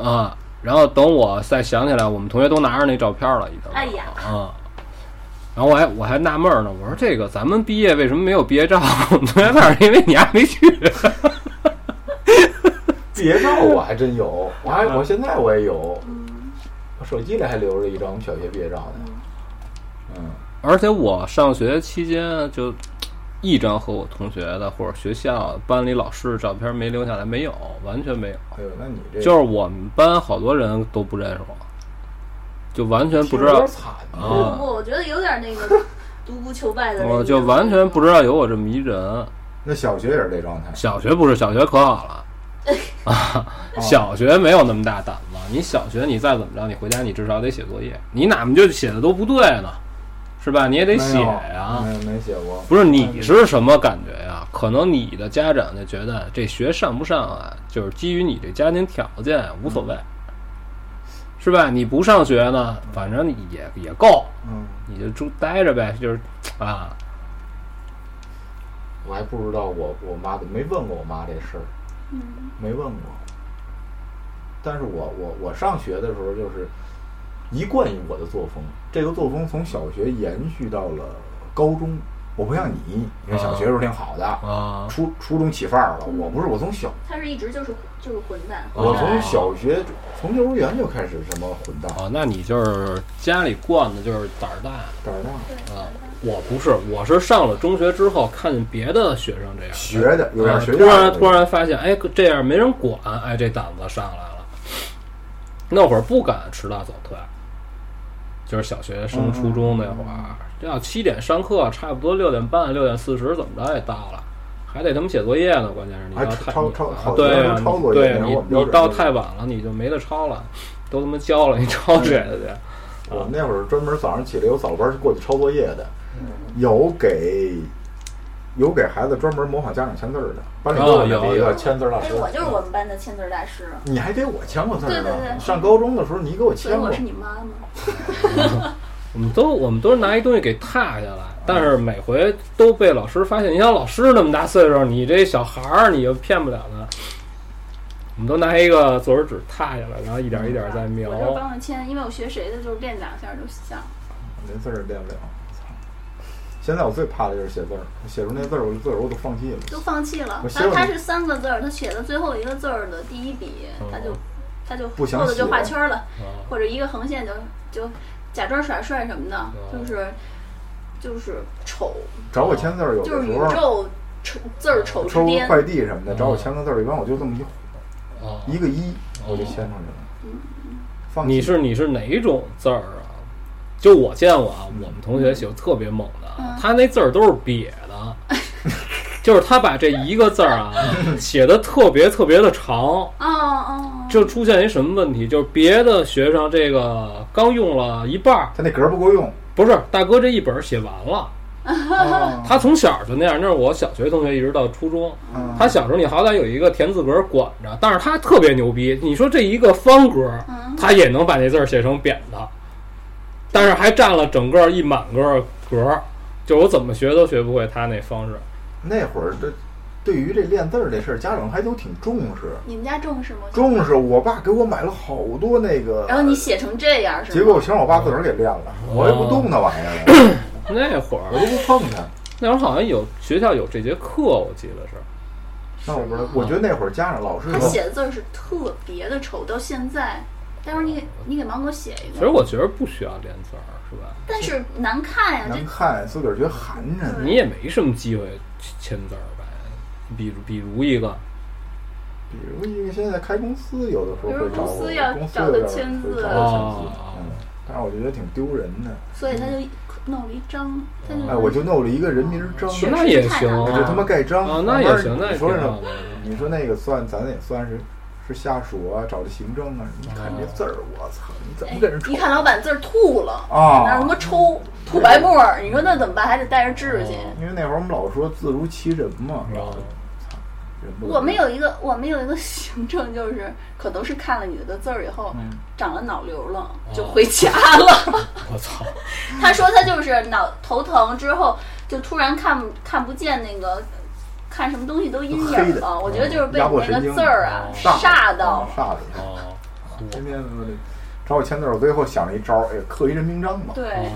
S1: 啊。然后等我再想起来，我们同学都拿着那照片了，已经。
S2: 哎呀，
S1: 啊。然后我还我还纳闷呢，我说这个咱们毕业为什么没有毕业照？同学那是因为你还没去。
S3: 毕业照我还真有，我还我现在我也有，我手机里还留着一张我们小学毕业照呢。嗯。
S1: 而且我上学期间就一张和我同学的或者学校班里老师的照片没留下来，没有，完全没有。
S3: 哎呦，那你这
S1: 就是我们班好多人都不认识我，就完全不知道啊。
S2: 不不，我觉得有点那个 独孤求败的。
S1: 我就完全不知道有我这么一人。
S3: 那小学也是这状态？
S1: 小学不是，小学可好了 啊！小学没有那么大胆子。你小学你再怎么着，你回家你至少得写作业，你哪么就写的都不对呢？是吧？你也得写呀。
S3: 没没写过。
S1: 不是你是什么感觉呀？可能你的家长就觉得这学上不上啊，就是基于你这家庭条件无所谓，是吧？你不上学呢，反正也也够。
S3: 嗯。
S1: 你就住待着呗，就是啊。
S3: 我还不知道我我妈的，没问过我妈这事儿。
S2: 嗯。
S3: 没问过。但是我我我上学的时候就是。一贯于我的作风，这个作风从小学延续到了高中。我不像你，你看小学时候挺好的
S1: 啊，
S3: 初初中起范儿了。我不是，我从小
S2: 他是一直就是就是混蛋。
S3: 我从小学从幼儿园就开始什么混蛋
S1: 啊？那你就是家里惯的就是胆儿大，
S3: 胆儿大
S1: 啊！我不是，我是上了中学之后看见别的学生这样
S3: 学的，有点学。
S1: 突然突然发现，哎，这样没人管，哎，这胆子上来了。那会儿不敢迟到早退。就是小学升初中那会儿，这要七点上课，差不多六点半、六点四十怎么着也到了，还得他们写作业呢。关键是你要太对呀，对你你到太晚了，你就没得抄了，都他妈交了，你抄谁的去？
S3: 我们那会儿专门早上起来有早班过去抄作业的，有给。有给孩子专门模仿家长签字的，班里都有一个签字老师。
S2: 我就是我们班的签字大师。
S3: 你还给我签过字
S2: 呢？对对对。
S3: 上高中的时候你给我签过。
S2: 我是你妈妈。
S1: 我们都我们都是拿一东西给踏下来，但是每回都被老师发现。你像老师那么大岁数，你这小孩儿你就骗不了他。我们都拿一个作文纸踏下来，然后一点一点在描。
S2: 我就帮着签，因为我学谁的就是练两下就像。
S3: 连字儿练不了。现在我最怕的就是写字儿，写出那字儿，我字儿我都放弃了。
S2: 都放弃了。他他是三个字儿，他写的最后一个字儿的第一笔，他就他就后头就画圈了，或者一个横线就就假装耍帅什么的，就是就是丑。
S3: 找我签字儿有
S2: 就是宇宙丑字儿丑之巅。
S3: 快递什么的，找我签个字儿，一般我就这么一，一个一我就签上去了。放
S1: 你是你是哪种字儿啊？就我见过啊，我们同学写的特别猛的，他那字儿都是瘪的，就是他把这一个字儿啊 写的特别特别的长，哦
S2: 哦，
S1: 就出现一什么问题？就是别的学生这个刚用了一半儿，
S3: 他那格儿不够用，
S1: 不是大哥这一本写完了，他从小就那样。那是我小学同学，一直到初中，他小时候你好歹有一个田字格管着，但是他特别牛逼。你说这一个方格，他也能把那字儿写成扁的。但是还占了整个一满个格儿，就我怎么学都学不会他那方式。
S3: 那会儿这对于这练字儿这事儿，家长还都挺重视。
S2: 你们家重视吗？
S3: 重视，我爸给我买了好多那个。
S2: 然后你写成这样是？
S3: 结果全让我爸自个儿给练了，我也不动那玩意儿。
S1: 那会儿
S3: 我都不碰它。
S1: 那会儿好像有学校有这节课，我记得是。
S3: 那我不知道，我觉得那会儿家长老师
S2: 他写的字儿是特别的丑，到现在。待会儿你给你给芒果写一个。
S1: 其实我觉得不需要练字儿，是吧？
S2: 但是难看呀，
S3: 难看，自个儿觉得寒碜。
S1: 你也没什么机会签字儿吧？比如比如一个，
S3: 比如一个现在开公司，有的时候会找
S2: 公司要找他签字
S3: 啊。嗯，但是我觉得挺丢人的。
S2: 所以他就弄了一张，
S3: 哎，我就弄了一个人名章，
S1: 那也行，
S3: 我就他妈盖章
S1: 啊，那也行，那
S3: 你说什么？你说那个算，咱也算是。是下属啊，找的行政啊，你看这字儿，我操，你怎么跟人？
S2: 一看老板字儿吐了啊，那什么抽吐白沫儿，你说那怎么办？还得带着治去。
S3: 因为那会儿我们老说字如其人嘛，是吧？
S2: 我们有一个，我们有一个 行政，就是可能是看了你的字儿以后，长了脑瘤了，就回家了。
S1: 我操！
S2: 他说他就是脑头疼之后，就突然看看不见那个，看什么东西都阴影了。我觉得就是被你那个字儿啊
S3: 煞
S2: 到，
S3: 煞的。哦，天天找我签字，我最后想了一招，哎，刻一人名章嘛。
S2: 对，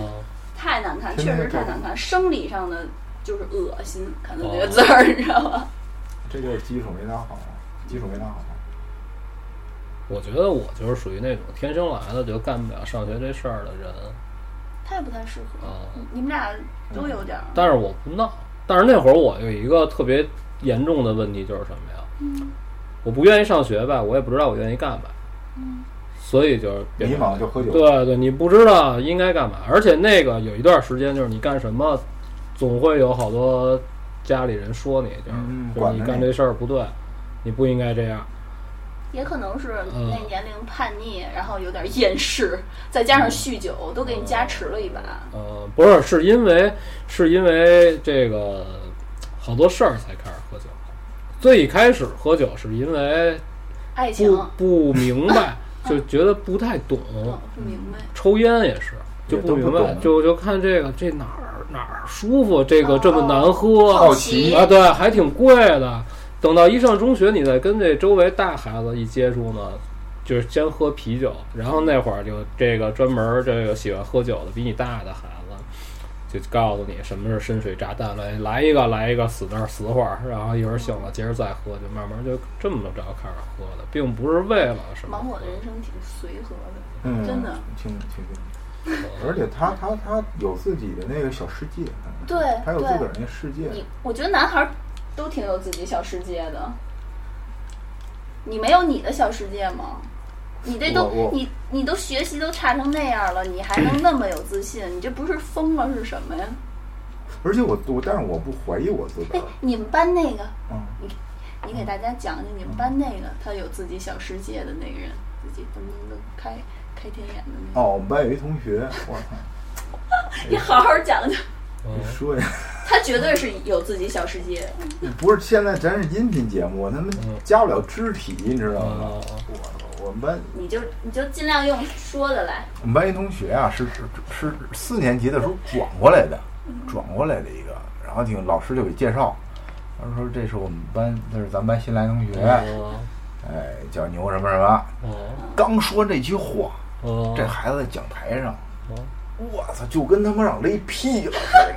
S2: 太难看，确实太难看，生理上的就是恶心，看到那个字儿，你知道吗？
S3: 这就是基础没打好，基础没打好。
S1: 我觉得我就是属于那种天生来的就干不了上学这事儿的人。
S2: 他也不太适合。你们俩都有点儿。
S1: 但是我不闹。但是那会儿我有一个特别严重的问题，就是什么呀？
S2: 嗯。
S1: 我不愿意上学吧，我也不知道我愿意干嘛。
S2: 嗯。
S1: 所以就是
S3: 迷茫，就喝酒。
S1: 对对，你不知道应该干嘛，而且那个有一段时间，就是你干什么，总会有好多。家里人说你，就是你干这事儿不对，你不应该这样。
S2: 也可能是那年龄叛逆，然后有点厌世，再加上酗酒，都给你加持了一把。
S1: 呃，不是，是因为是因为这个好多事儿才开始喝酒。最一开始喝酒是因为
S2: 爱情
S1: 不明白，就觉得不太懂。
S2: 不明白。
S1: 抽烟也是，就不明白，就就看这个这哪儿。哪儿舒服？这个这么难喝，
S3: 好奇
S1: 啊！对，还挺贵的。等到一上中学，你再跟这周围大孩子一接触呢，就是先喝啤酒，然后那会儿就这个专门这个喜欢喝酒的比你大的孩子，就告诉你什么是深水炸弹来，来一个来一个死那儿死会儿，然后一会儿醒了接着再喝，就慢慢就这么着开始喝的，并不是为了什么。
S2: 芒果的人生挺随和的，
S3: 嗯，
S2: 真的
S3: 挺挺。而且他他他有自己的那个小世界，
S2: 对，
S3: 他有自个儿那世界。
S2: 你我觉得男孩都挺有自己小世界的。你没有你的小世界吗？你这都你你都学习都差成那样了，你还能那么有自信？你这不是疯了是什么呀？
S3: 而且我我但是我不怀疑我自己。
S2: 哎，你们班那个，嗯，你你给大家讲讲你们班那个他有自己小世界的那个人，自己噔噔噔开。开天眼的那个
S3: 哦，我们班有一同学，我操！
S2: 你好好讲讲。
S3: 你说呀？
S2: 他绝对是有自己小世界。
S3: 不是，现在咱是音频节目，他们加不了肢体，你知道吗？我我们班
S2: 你就你就尽量用说的来。
S3: 我们班一同学啊，是是是四年级的时候转过来的，转过来的一个，然后听老师就给介绍，他说这是我们班，这是咱们班新来同学，哎，叫牛什么什么。刚说这句话。这孩子在讲台上，我操，就跟他妈让雷劈了似的，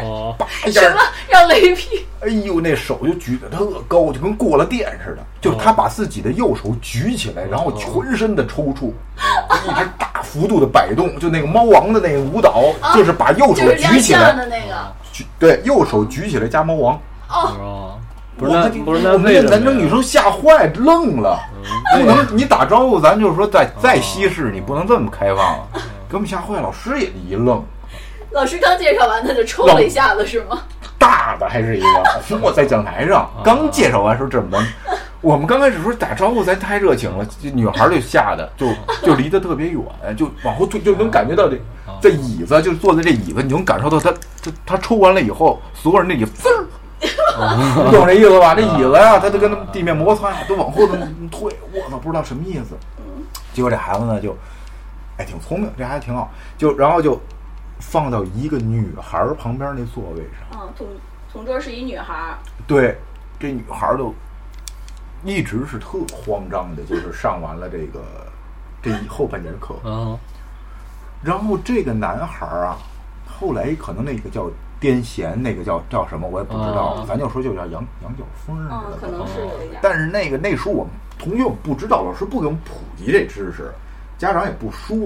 S3: 哦，叭一下，
S2: 什么让雷劈？
S3: 哎呦，那手就举得特高，就跟过了电似的。就是他把自己的右手举起来，然后全身的抽搐，一直大幅度的摆动，就那个猫王的那个舞蹈，就是把右手举起来
S2: 的那个，
S3: 举对，右手举起来加猫王。
S1: 哦。不是，不是，
S3: 我们那男生女生吓坏愣了，不能你打招呼，咱就是说再再西式，你不能这么开放，给我们吓坏。老师也一愣，
S2: 老师刚介绍完，他就抽了一下子，是吗？
S3: 大的还是一个，我在讲台上刚介绍完时候这么，我们刚开始说打招呼咱太热情了，女孩就吓得就就离得特别远，就往后退，就能感觉到这这椅子就坐在这椅子，你能感受到他他他抽完了以后，所有人那里滋儿。你 懂这意思吧？这椅子呀，它都跟那地面摩擦，都往后头退。我操，不知道什么意思。结果这孩子呢，就哎挺聪明，这孩子挺好。就然后就放到一个女孩旁边那座位上。
S2: 嗯，同同桌是一女孩。
S3: 对，这女孩都一直是特慌张的，就是上完了这个这后半节课。
S1: 嗯。
S3: 然后这个男孩啊，后来可能那个叫。癫痫那个叫叫什么我也不知道，咱就说就叫羊羊角风似
S2: 的，可能是有一点。
S3: 但是那个那时候我们同学我不知道，老师不给我们普及这知识，家长也不说，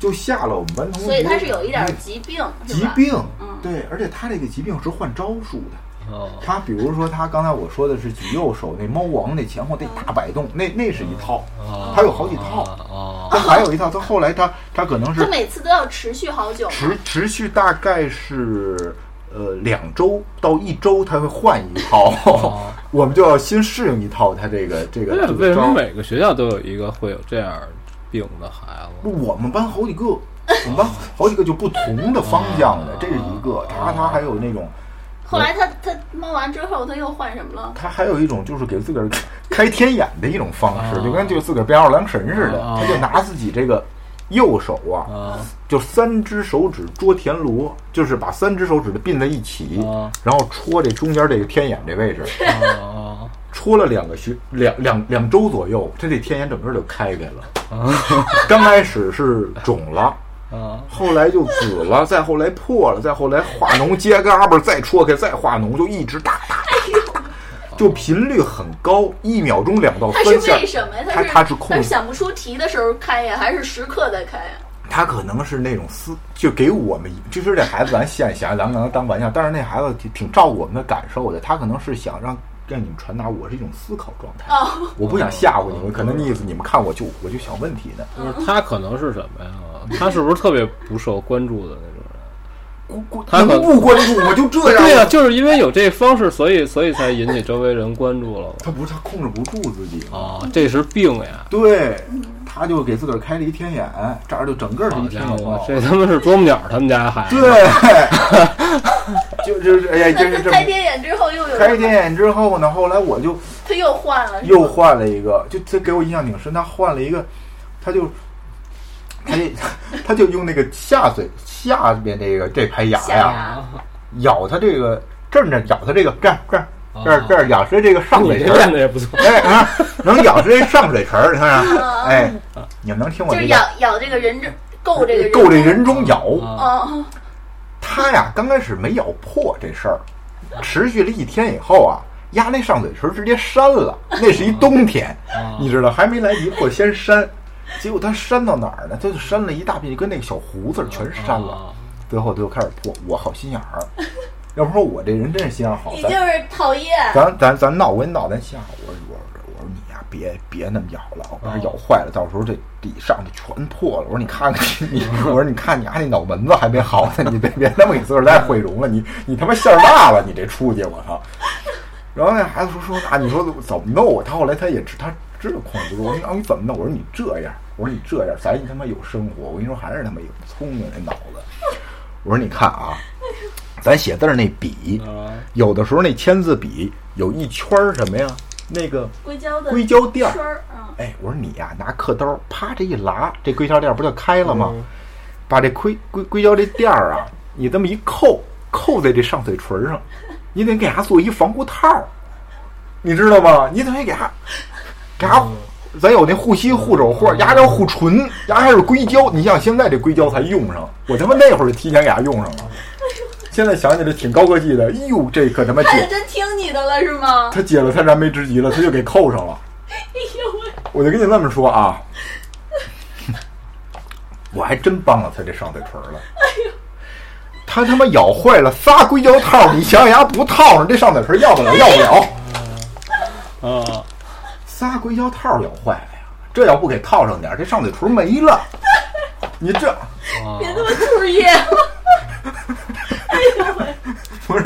S3: 就下了我们班同学。
S2: 所以他是有一点疾病，
S3: 疾病，对，而且他这个疾病是换招数的。他比如说，他刚才我说的是举右手那猫王那前后那大摆动，那那是一套，他有好几套。他还有一套，他后来他他可能是
S2: 他每次都要持续好久，
S3: 持持续大概是呃两周到一周，他会换一套，我们就要先适应一套。他这个这个
S1: 为什么每个学校都有一个会有这样病的孩子？
S3: 我们班好几个，我们班好几个就不同的方向的，这是一个。他他还有那种。
S2: 后来他他摸完之后，他又换什么了？
S3: 他还有一种就是给自个儿开天眼的一种方式，就跟就自个儿变二郎神似的，他就拿自己这个右手啊，就三只手指捉田螺，就是把三只手指的并在一起，然后戳这中间这个天眼这位置，戳了两个学两两两周左右，他这天眼整个就开开了。刚开始是肿了。
S1: 啊，
S3: 后来就紫了，再后来破了，再后来化脓结嘎巴，再戳开，再化脓，就一直打打打，就频率很高，一秒钟两到三下。他
S2: 是为什么呀？他
S3: 他是控，
S2: 他想不出题的时候开呀，还是时刻在开呀？
S3: 他可能是那种思，就给我们，就是这孩子，咱现想，咱可能当玩笑，但是那孩子挺挺照顾我们的感受的，他可能是想让。让你们传达我是一种思考状态，我不想吓唬你们，可能意思你们看我就我就想问题呢。
S1: 就是他可能是什么呀？他是不是特别不受关注的那种
S3: 人？他不关注我？就这样？
S1: 对呀，就是因为有这方式，所以所以才引起周围人关注了。
S3: 他不是他控制不住自己
S1: 啊，这是病呀。
S3: 对。他就给自个儿开了一天眼，这儿就整个是一天眼。
S1: 这他妈是啄木鸟他们家孩
S3: 子。对，就 就是哎呀，就是
S2: 开天眼之后又有
S3: 开天眼之后呢，后来我就
S2: 他又换了，
S3: 又换了一个，就他给我印象挺深。他换了一个，他就他就 他就用那个下嘴下边这个这排牙呀，咬他这个这儿呢，咬他这个这儿这儿。这儿这儿咬实这个上嘴唇
S1: 练 的也不错，
S3: 哎啊，能咬实这上嘴唇儿，你看看，哎，你们能听我
S2: 就是咬咬这个人中够这个
S3: 够这人中咬啊，他呀刚开始没咬破这事儿，持续了一天以后啊，压那上嘴唇直接扇了，那是一冬天，你知道还没来及破先扇，结果他扇到哪儿呢？他就扇了一大片，就跟那个小胡子全扇了，最后他就开始破，我好心眼儿。要不说我这人真是心眼好，
S2: 你就是讨厌。
S3: 咱咱咱闹我跟闹，咱下。我说我说我说你呀，别别那么咬了，我要是咬坏了，到时候这底上的全破了。我说你看看你，我说你看你丫那脑门子还没好呢，你别别那么给自个儿再毁容了。你你他妈馅儿大了，你这出去我操！然后那孩子说说啊你说怎么弄？他后来他也知他知道控制不住。我说你怎么弄？我说你这样，我说你这样，咱他妈有生活。我跟你说还是他妈有聪明那脑子。我说你看啊。咱写字儿那笔，有的时候那签字笔有一圈儿什么呀？那个
S2: 硅胶的
S3: 硅胶垫儿。哎，我说你呀，拿刻刀啪这一拉，这硅胶垫儿不就开了吗？把这硅硅硅胶这垫儿啊，你这么一扣，扣在这上嘴唇上，你得给它做一防护套儿，你知道吗？你等于给它，给它，咱有那护膝护肘或者牙要护唇，牙还是硅胶。你像现在这硅胶才用上，我他妈那会儿就提前给它用上了。现在想起来挺高科技的，哎呦，这可他妈
S2: 解！真听你的了是吗？
S3: 他解了，他燃眉之急了，他就给扣上了。哎呦喂！我就跟你这么说啊，我还真帮了他这上嘴唇了。哎呦，他他妈咬坏了仨硅胶套，你想想，不套上这上嘴唇要不了，要不了。
S1: 啊，
S3: 仨硅胶套咬坏了呀！这要不给套上点，这上嘴唇没了。你这
S2: 别他妈兔爷！哎呦喂！
S3: 不是，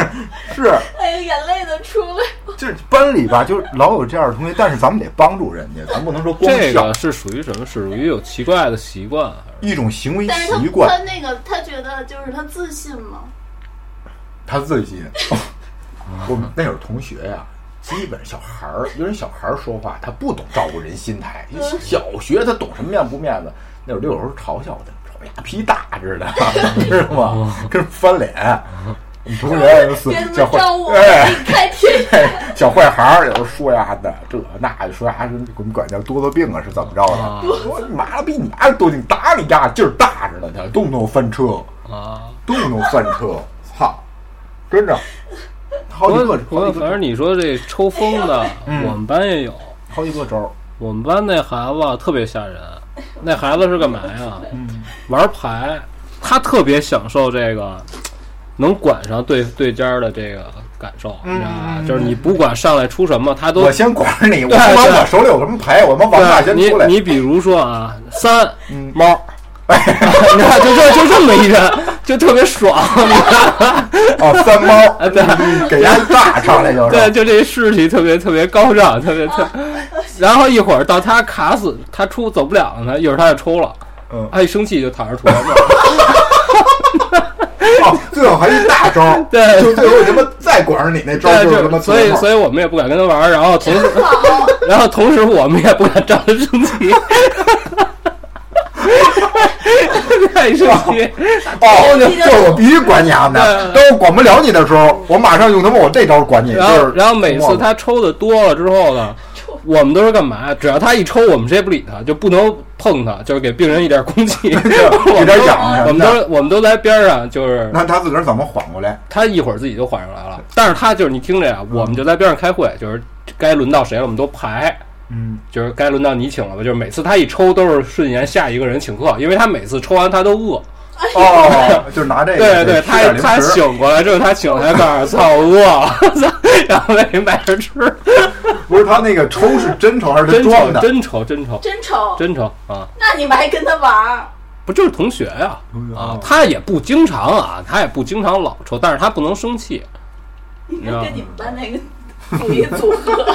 S3: 是，
S2: 哎呦，眼泪都出来了。
S3: 就是班里吧，就是老有这样的同学，但是咱们得帮助人家，咱不能说光
S1: 这个是属于什么？是属于有奇怪的习惯，
S3: 一种行为习惯。
S2: 他那个，他觉得就是他自信吗？
S3: 他自信。我们那会儿同学呀，基本小孩儿，因为小孩儿说话他不懂照顾人心态。小学他懂什么面不面子？那会儿就有时候嘲笑他。牙皮大似的，知道吗？跟翻脸。同学是小坏，哎，
S2: 开天
S3: 小坏孩儿有时候说呀的这那，说呀是我们管叫多多病啊，是怎么着的？我妈了逼你丫多劲，打你丫劲儿大着呢，他动不动翻车
S1: 啊，
S3: 动不动翻车，操，真的。好几个，
S1: 反正你说这抽风的，我们班也有
S3: 好几个招。
S1: 我们班那孩子特别吓人。那孩子是干嘛呀？玩牌，他特别享受这个能管上对对家的这个感受，你知道吧？就是你不管上来出什么，他都
S3: 我先管着你。我管我手里有什么牌，我们王大先出
S1: 来。你你比如说啊，三猫。你看，就这就这么一人，就特别爽。
S3: 哦，三猫，对，给人炸上来就是。
S1: 对，就这士气特别特别高涨，特别特。然后一会儿到他卡死，他出走不了了，一会儿他就抽了。嗯，他一生气就躺着出来了。
S3: 哦，最后还一大招，
S1: 对，
S3: 就最后他妈再管上你那招，就他妈。
S1: 所以，所以我们也不敢跟他玩，然后同时，然后同时我们也不敢招他生气。太生气！
S3: 哦，就我必须管你啊！等我管不了你的时候，我马上用他妈我这招管你。
S1: 然后，然后每次他抽的多了之后呢，我们都是干嘛？只要他一抽，我们谁也不理他，就不能碰他，就是给病人一点空气，一
S3: 点氧。
S1: 我们都我们都在边上，就是
S3: 那他自个儿怎么缓过来？
S1: 他一会儿自己就缓上来了。但是他就是你听着呀，我们就在边上开会，就是该轮到谁了，我们都排。
S3: 嗯，
S1: 就是该轮到你请了吧？就是每次他一抽都是顺延下一个人请客，因为他每次抽完他都饿。
S3: 哦，就是拿这个。
S1: 对对，他他醒过来之后，他醒来告诉操饿，然后给买着吃。
S3: 不是他那个抽是真抽还是
S1: 真
S3: 装的？
S1: 真抽真抽
S2: 真抽
S1: 真抽啊！
S2: 那你们还跟他玩？
S1: 不就是同学呀？啊，他也不经常啊，他也不经常老抽，但是他不能生气。
S2: 应该跟你们班那个 组一组合。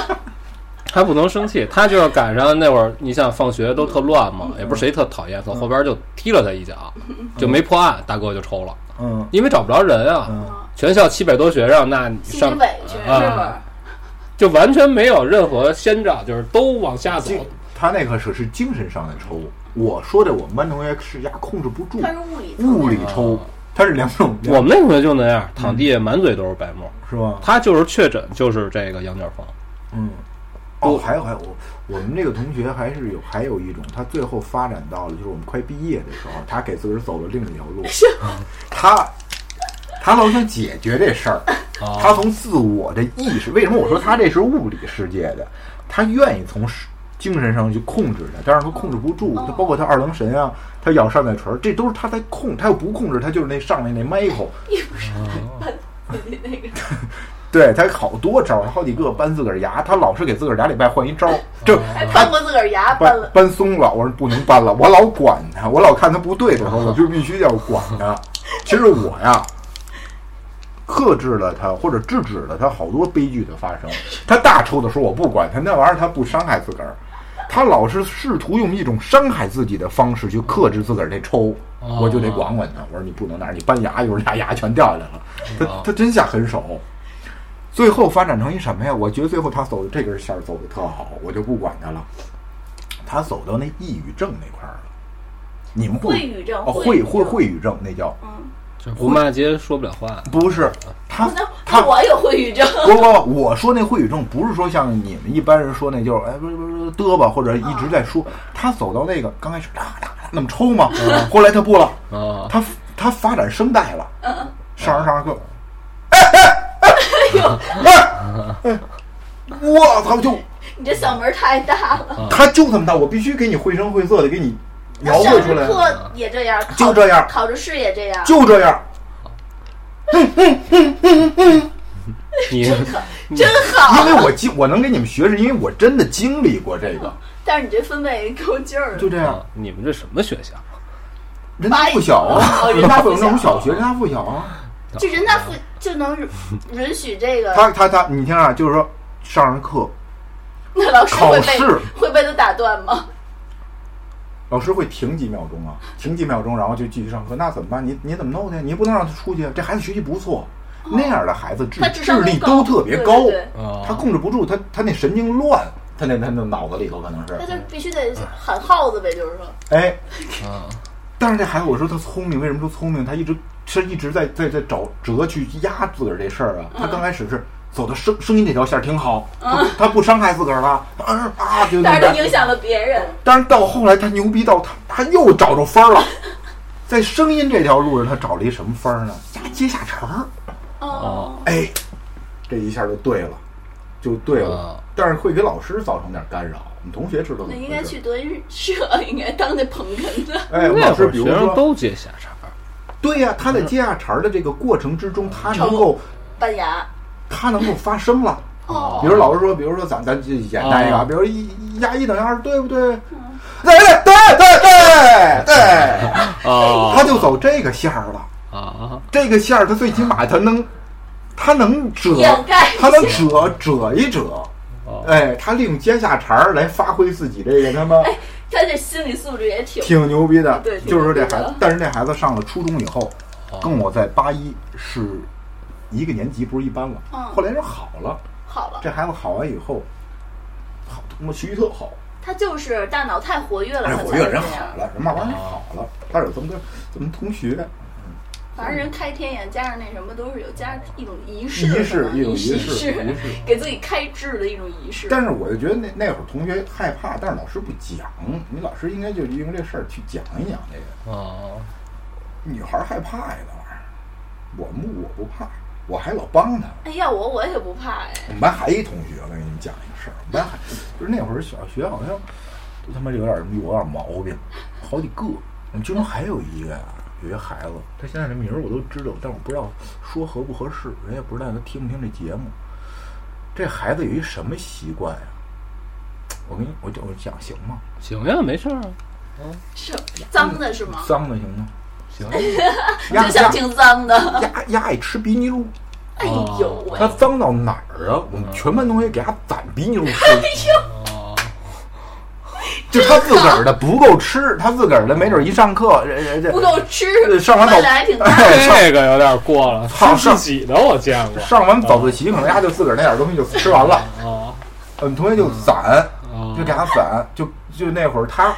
S1: 他不能生气，他就是赶上那会儿，你想放学都特乱嘛，也不是谁特讨厌，从后边就踢了他一脚，就没破案，大哥就抽了。
S3: 嗯，
S1: 因为找不着人啊，全校七百多学生，那你上
S2: 委屈是吧？
S1: 就完全没有任何先兆，就是都往下走。
S3: 他那个是是精神上的抽，我说的我们班同学是压控制不住，
S2: 他是物理
S3: 物理抽，他是两种。
S1: 我们那同学就那样，躺地下满嘴都是白沫，
S3: 是吧？
S1: 他就是确诊，就是这个羊角风。
S3: 嗯。哦，还有还有，我我们这个同学还是有还有一种，他最后发展到了，就是我们快毕业的时候，他给自个儿走了另一条路。他他老想解决这事儿，他从自我的意识，为什么我说他这是物理世界的？他愿意从精神上去控制他，但是他控制不住。他包括他二郎神啊，他咬上嘴唇，这都是他在控。他要不控制，他就是那上面那 Michael。
S2: 你不是 那个。
S3: 对他好多招，他好几个搬自个儿牙，他老是给自个儿俩礼拜换一招，就
S2: 搬过自个儿牙，搬了
S3: 搬松了，我说不能搬了，我老管他，我老看他不对的时候，我就必须要管他。其实我呀，克制了他或者制止了他好多悲剧的发生。他大抽的时候我不管他，那玩意儿他不伤害自个儿，他老是试图用一种伤害自己的方式去克制自个儿那抽，我就得管管他。我说你不能那样，你搬牙，一会儿俩牙全掉下来了。他他真下狠手。最后发展成一什么呀？我觉得最后他走的这根线走的特好，我就不管他了。他走到那抑郁症那块儿了。你们
S2: 会语症
S3: 哦，会会会语症那叫
S2: 嗯，
S1: 胡骂街说不了话。
S3: 不是他他
S2: 我有会语症。
S3: 不不，我说那会语症不是说像你们一般人说那就是哎不是不是嘚吧，或者一直在说。他走到那个刚开始哒哒那么抽嘛，后来他不了，他他发展声带了，上着上着课。哎，我操！就
S2: 你这嗓门太大
S3: 了，他就这么大，我必须给你绘声绘色的给你描绘出来。
S2: 课也这样，
S3: 就这样，
S2: 考着试也这样，
S3: 就这样。
S2: 真好，真好。
S3: 因为我经我能给你们学，是因为我真的经历过这个。
S2: 但是你这分贝够劲儿，
S3: 就这样。
S1: 你们这什么学校？
S3: 人大附小啊，人大附小那种小学，人大附小啊。
S2: 就人大附就能允许这个？
S3: 他他他，你听啊，就是说上上课，
S2: 那老师
S3: 考试
S2: 会被他打断吗？
S3: 老师会停几秒钟啊，停几秒钟，然后就继续上课。那怎么办？你你怎么弄呢？你不能让他出去。这孩子学习不错，那样的孩子智智力都特别高，他控制不住，他他那神经乱，他那他那脑子里头可能是。
S2: 那就必须得喊耗子呗，就是说。
S3: 哎，但是这孩子，我说他聪明，为什么说聪明？他一直。是一直在在在找辙去压自个儿这事儿啊。他刚开始是走的声声音这条线挺好，他不伤害自个儿了，啊啊！
S2: 但是影响了别人。
S3: 但是到后来他牛逼到他他又找着分儿了，在声音这条路上他找了一什么分儿呢？压接下茬儿。
S2: 哦，
S3: 哎，这一下就对了，就对了。但是会给老师造成点干扰。我们同学知道吗？
S2: 那应该去德云社，应该当那捧哏的。
S3: 哎，老师比如说
S1: 都接下茬。
S3: 对呀，他在接下茬的这个过程之中，他能够
S2: 扮演，
S3: 他能够发声了。
S2: 哦，
S3: 比如老师说，比如说咱咱就简单一个，比如一压一等于二，对不对？对对对对对对，
S1: 哦，
S3: 他就走这个线儿了
S1: 啊。
S3: 这个线儿，他最起码他能，他能遮，他能遮遮一遮。哎，他利用接下茬儿来发挥自己这个他妈。
S2: 他这心理素质也挺
S3: 挺牛逼的，
S2: 对，
S3: 就是说这孩子，但是这孩子上了初中以后，跟我在八一是一个年级，不是一班了。后来人好了，
S2: 好了。
S3: 这孩子好完以后，好，他妈学习特好。
S2: 他就是大脑太活跃了，
S3: 活跃人好了，人慢慢就好了。他有这么个这么同学。
S2: 反正人开天眼，加上那什么，都是有加一种仪式，
S3: 仪式一种仪
S2: 式，
S3: 仪式，
S2: 给自己开智的一种仪式。
S3: 但是我就觉得那那会儿同学害怕，但是老师不讲，你老师应该就因为这事儿去讲一讲这个。哦，女孩害怕呀，那玩意儿，我们我不怕，我还老帮她。
S2: 哎呀，我我也不怕哎。
S3: 我们班还一同学，我跟你们讲一个事儿，我们班还就是那会儿小学好像都他妈有点有点毛病，好几个。我们其中还有一个呀。有些孩子，他现在这名儿我都知道，但我不知道说合不合适，人也不知道他听不听这节目。这孩子有一什么习惯呀？我跟你，我我讲行吗？
S1: 行呀，没事儿啊。
S2: 嗯，是脏的是吗？
S3: 脏的行吗？
S1: 行。
S2: 就像挺脏的。
S3: 丫丫爱吃鼻泥露。
S2: 哎呦喂！
S3: 他脏到哪儿啊？我们全班同学给他攒鼻泥露吃。
S2: 哎呦！
S3: 就他自个儿的不够吃，他自个儿的没准一上课，这
S2: 不够吃。
S3: 上完早
S1: 这个有点过了。吃自己的我见过。
S3: 上完早自习，可能丫就自个儿那点东西就吃完了。啊，嗯，同学就攒，就给他攒，就就那会儿他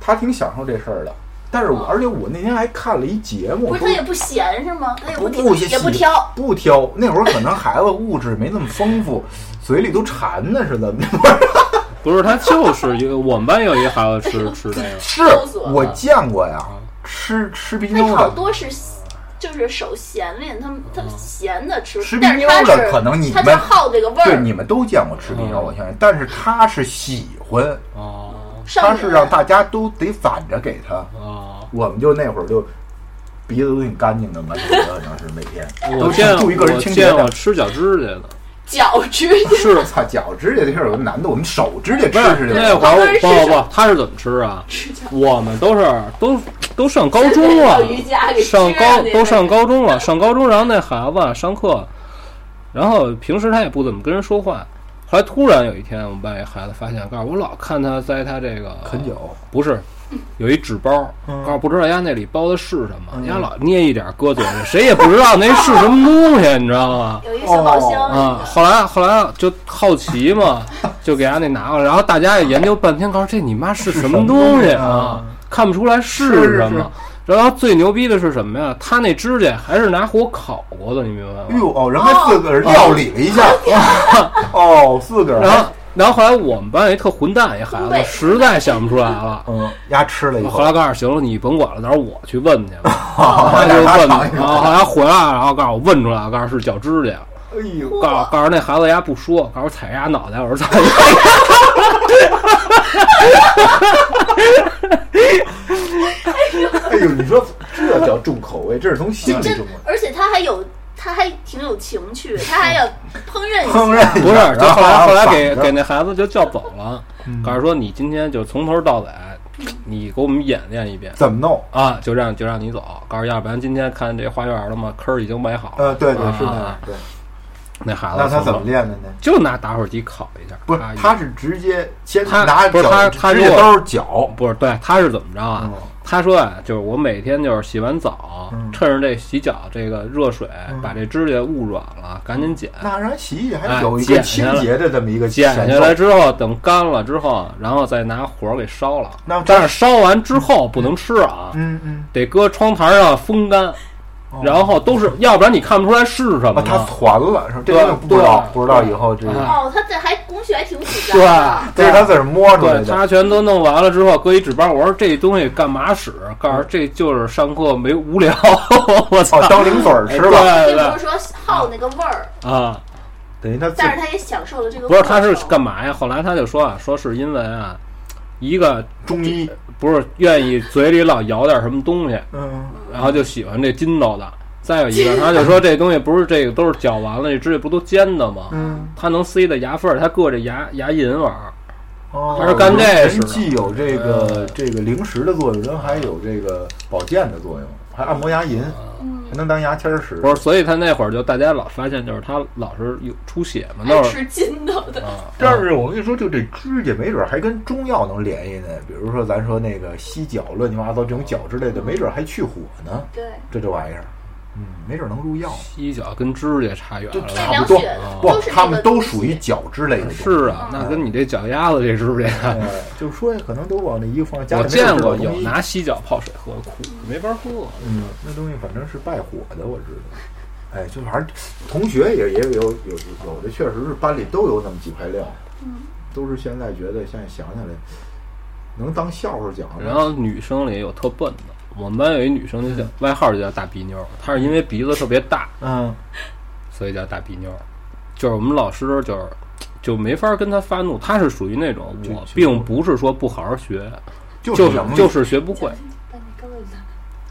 S3: 他挺享受这事儿的。但是我而且我那天还看了一节目，
S2: 不是他也不闲是吗？他也
S3: 不
S2: 不也不挑
S3: 不挑。那会儿可能孩子物质没那么丰富，嘴里都馋呢，是怎么着？
S1: 不是他就是一个，我们班有一个孩子吃 吃这个，
S3: 是我见过呀，吃吃冰妞的。
S2: 好多是就是手咸练，他们他咸的吃，
S3: 吃冰妞的可能你们
S2: 好这个味儿，
S3: 对你们都见过吃冰妞，我相信，但是他是喜欢哦，他是让大家都得反着给他。啊，我们就那会儿就鼻子都挺干净的嘛，可能是每天。都注意个人清洁
S1: 的，吃脚趾甲的。
S2: 脚指甲
S1: 是
S3: 操，脚指甲这事儿有个难度。我们手指甲吃
S1: 是那会儿不不不，他是怎么吃啊？我们都是都都上高中了，上高都上高中了，上高中。然后那孩子上课，然后平时他也不怎么跟人说话。后来突然有一天，我们班一孩子发现，告诉我老看他在他这个
S3: 啃脚，
S1: 不是。有一纸包，告诉不知道家那里包的是什么，家老捏一点搁嘴里，谁也不知道那是什么东西，你知道吗？
S2: 有一小宝箱
S1: 啊。后来后来就好奇嘛，就给丫那拿过来，然后大家也研究半天，告诉这你妈是什么东西啊？看不出来是什么。然后最牛逼的是什么呀？他那指甲还是拿火烤过的，你明白吗？
S3: 哟哦，人还自个儿料理了一下，哦，自个儿。
S1: 然后。然后后来我们班一特混蛋一孩子，实在想不出来了，
S3: 嗯，丫吃了一
S1: 后来告诉行了，你甭管了，到时候我去问去了。他就问，然后后来回来，然后告诉我问出来了，告诉是脚趾甲。
S3: 哎呦，
S1: 告诉告诉那孩子丫不说，告诉踩丫脑袋，我说踩。
S3: 哎呦，你说这叫重口味，这是从心里重味，
S2: 而且他还有。他还挺有情趣，他还要烹饪。
S3: 烹饪
S1: 不是，就后来后来给给那孩子就叫走了，告诉说你今天就从头到尾，你给我们演练一遍
S3: 怎么弄
S1: 啊？就让就让你走，告诉要不然今天看这花园了吗？坑已经埋好了。
S3: 呃，对对是的，对。
S1: 那孩子
S3: 那他怎么练的呢？
S1: 就拿打火机烤一下。
S3: 不是，他是直接先
S1: 拿
S3: 不是
S1: 他他
S3: 直接都是脚，
S1: 不是对，他是怎么着啊？他说啊，就是我每天就是洗完澡，趁着这洗脚这个热水，把这指甲捂软了，赶紧剪。
S3: 那让人洗洗还有一个清洁的这么一个
S1: 剪下来之后，等干了之后，然后再拿火给烧了。但是烧完之后不能吃啊，
S3: 嗯嗯，
S1: 得搁窗台上风干。然后都是，要不然你看不出来是什么。
S3: 他团了，是吧？这个不知道，不知道以后这。
S2: 哦，他这还工序还挺复杂。
S3: 对，这是他自个儿摸出来的。
S1: 他全都弄完了之后，搁一纸包。我说这东西干嘛使？告诉这就是上课没无聊。我操，
S3: 当零嘴吃
S1: 了。
S2: 并不是说好那个味儿
S1: 啊，
S3: 等于他。
S2: 但是他也享受了这个。
S1: 不是，他是干嘛呀？后来他就说啊，说是因为啊，一个
S3: 中医。
S1: 不是愿意嘴里老咬点什么东西，嗯，然后就喜欢这筋道的。再有一个，他就说这东西不是这个都是嚼完了，这指甲不都尖的吗？嗯，它能塞在牙缝儿，它硌着牙牙龈玩儿。
S3: 哦，
S1: 他是干这事。
S3: 既有这个这个零食的作用，人还有这个保健的作用，还按摩牙龈。还能当牙签使，
S1: 不是？所以他那会儿就大家老发现，就是他老是有出血嘛，那
S2: 吃筋头的。
S3: 但是我跟你说，就这指甲，没准还跟中药能联系呢。比如说，咱说那个犀角、乱七八糟这种角之类的，没准还去火呢。
S2: 对，
S3: 这这玩意儿嗯，没准能入药。
S1: 犀角跟指甲差远了，
S3: 差不多。不，他们都属于脚之类的。
S1: 是啊，那跟你这脚丫子这指甲，
S3: 就说可能都往那一个方向。
S1: 我见过有拿犀角泡水喝，苦，没法喝。
S3: 嗯，那东西反正是败火的，我知道。哎，就反正同学也也有有有的，确实是班里都有那么几块料。嗯，都是现在觉得现在想起来能当笑话讲。
S1: 然后女生里有特笨的。我们班有一女生，就叫外号就叫大鼻妞，她是因为鼻子特别大，
S3: 嗯，
S1: 所以叫大鼻妞。就是我们老师就是就没法跟她发怒，她是属于那种我并不是说不好好学，就是就是学不会。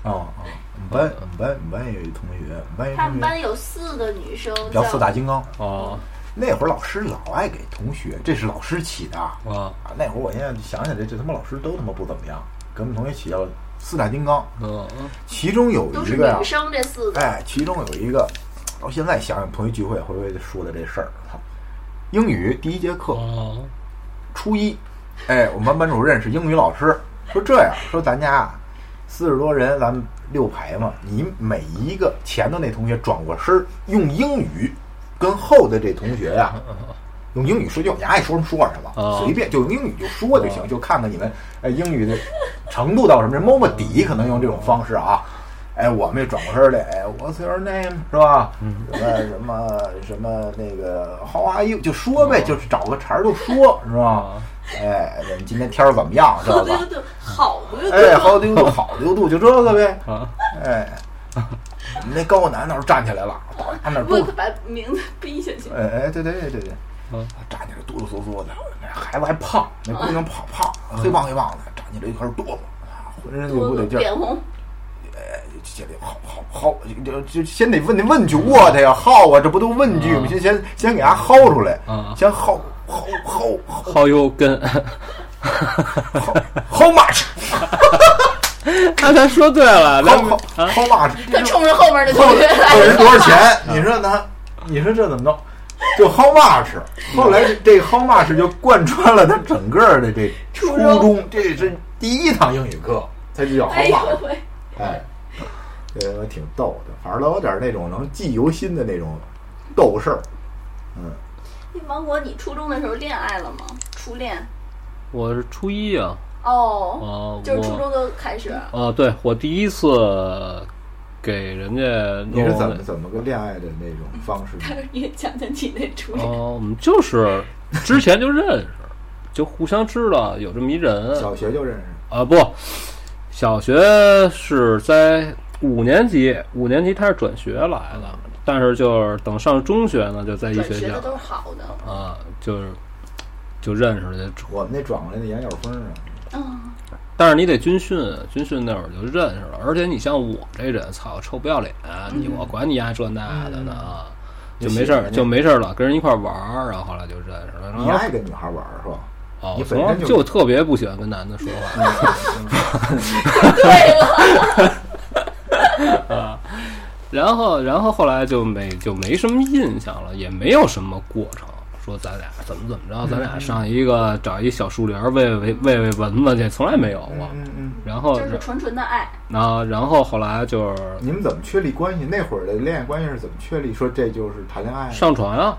S3: 哦哦，我们班我们班我们班有一同学，班
S2: 他们班有四个女生
S3: 叫四大金刚
S1: 哦。
S3: 那会儿老师老爱给同学，这是老师起的啊。那会儿我现在想起来，这他妈老师都他妈不怎么样，给我们同学起叫。四大金刚，嗯，其中有一个呀，
S2: 女生这四个，
S3: 哎，其中有一个，到现在想想同学聚会会不会说的这事儿？英语第一节课，初一，哎，我们班班主任是英语老师，说这样，说咱家四十多人，咱们六排嘛，你每一个前头那同学转过身，用英语跟后的这同学呀。用英语说就你爱说什么说什么，随便就用英语就说就行，就看看你们哎英语的程度到什么，摸摸底，可能用这种方式啊。哎，我们也转过身来，哎，What's your name？是吧？什么什么什么那个 How are you？就说呗，就是找个茬儿就说，是吧？哎，今天天儿怎么样？知道吧？
S2: 好的，
S3: 哎，好的，好的，度，就这个呗。哎，那高男那时候站起来了，他那不
S2: 把名字逼下去。
S3: 哎哎，对对对对对。嗯，站起来哆哆嗦嗦的，那孩子还胖，那姑娘胖胖，黑胖黑胖的，站起来就开始哆嗦，浑身就不得劲儿，
S2: 脸红。
S3: 哎，先得好好好，就就先得问那问句，我的呀，好啊，这不都问句吗？先先先给他薅出来，先薅薅薅
S1: 薅油根
S3: ，How much？
S1: 他才说对了
S3: ，How How much？
S2: 他冲着后面的同学
S3: 来，人多少钱？你说呢，你说这怎么弄？就 how much，后来这 how much 就贯穿了他整个的这初中，这是第一堂英语课，他就叫 how much。哎，这挺逗的，反正都有点那种能记犹新的那种逗事儿。嗯，
S2: 芒果，你初中的时候恋爱了吗？初恋？
S1: 我是初一啊。
S2: 哦，哦就是初中就开始。
S1: 啊，对，我第一次。给人家
S3: 你是怎么怎么个恋爱的那种方式？
S2: 他也讲讲你那初恋。
S1: 哦，我们就是之前就认识，就互相知道有这么一人。
S3: 小学就认识
S1: 啊？不，小学是在五年级，五年级他是转学来的，但是就是等上中学呢，就在一学校。
S2: 都是好的
S1: 啊，就是就认识的。
S3: 我们那转过来的杨晓峰啊。
S2: 嗯。
S1: 但是你得军训，军训那会儿就认识了。而且你像我这人，操，臭不要脸！你我管你丫这那的呢，就没事儿，就没事儿了，跟人一块玩儿，然后后来就认识了。
S3: 你爱跟女孩玩儿是吧？
S1: 哦，就特别不喜欢跟男的说
S2: 话。对
S1: 了。啊，然后，然后后来就没就没什么印象了，也没有什么过程。说咱俩怎么怎么着，咱俩上一个找一小树林喂喂喂喂蚊子去，从来没有过。
S3: 嗯嗯。
S1: 然后
S2: 这是纯纯的爱。
S1: 啊，然后后来就是
S3: 你们怎么确立关系？那会儿的恋爱关系是怎么确立？说这就是谈恋爱？
S1: 上床呀。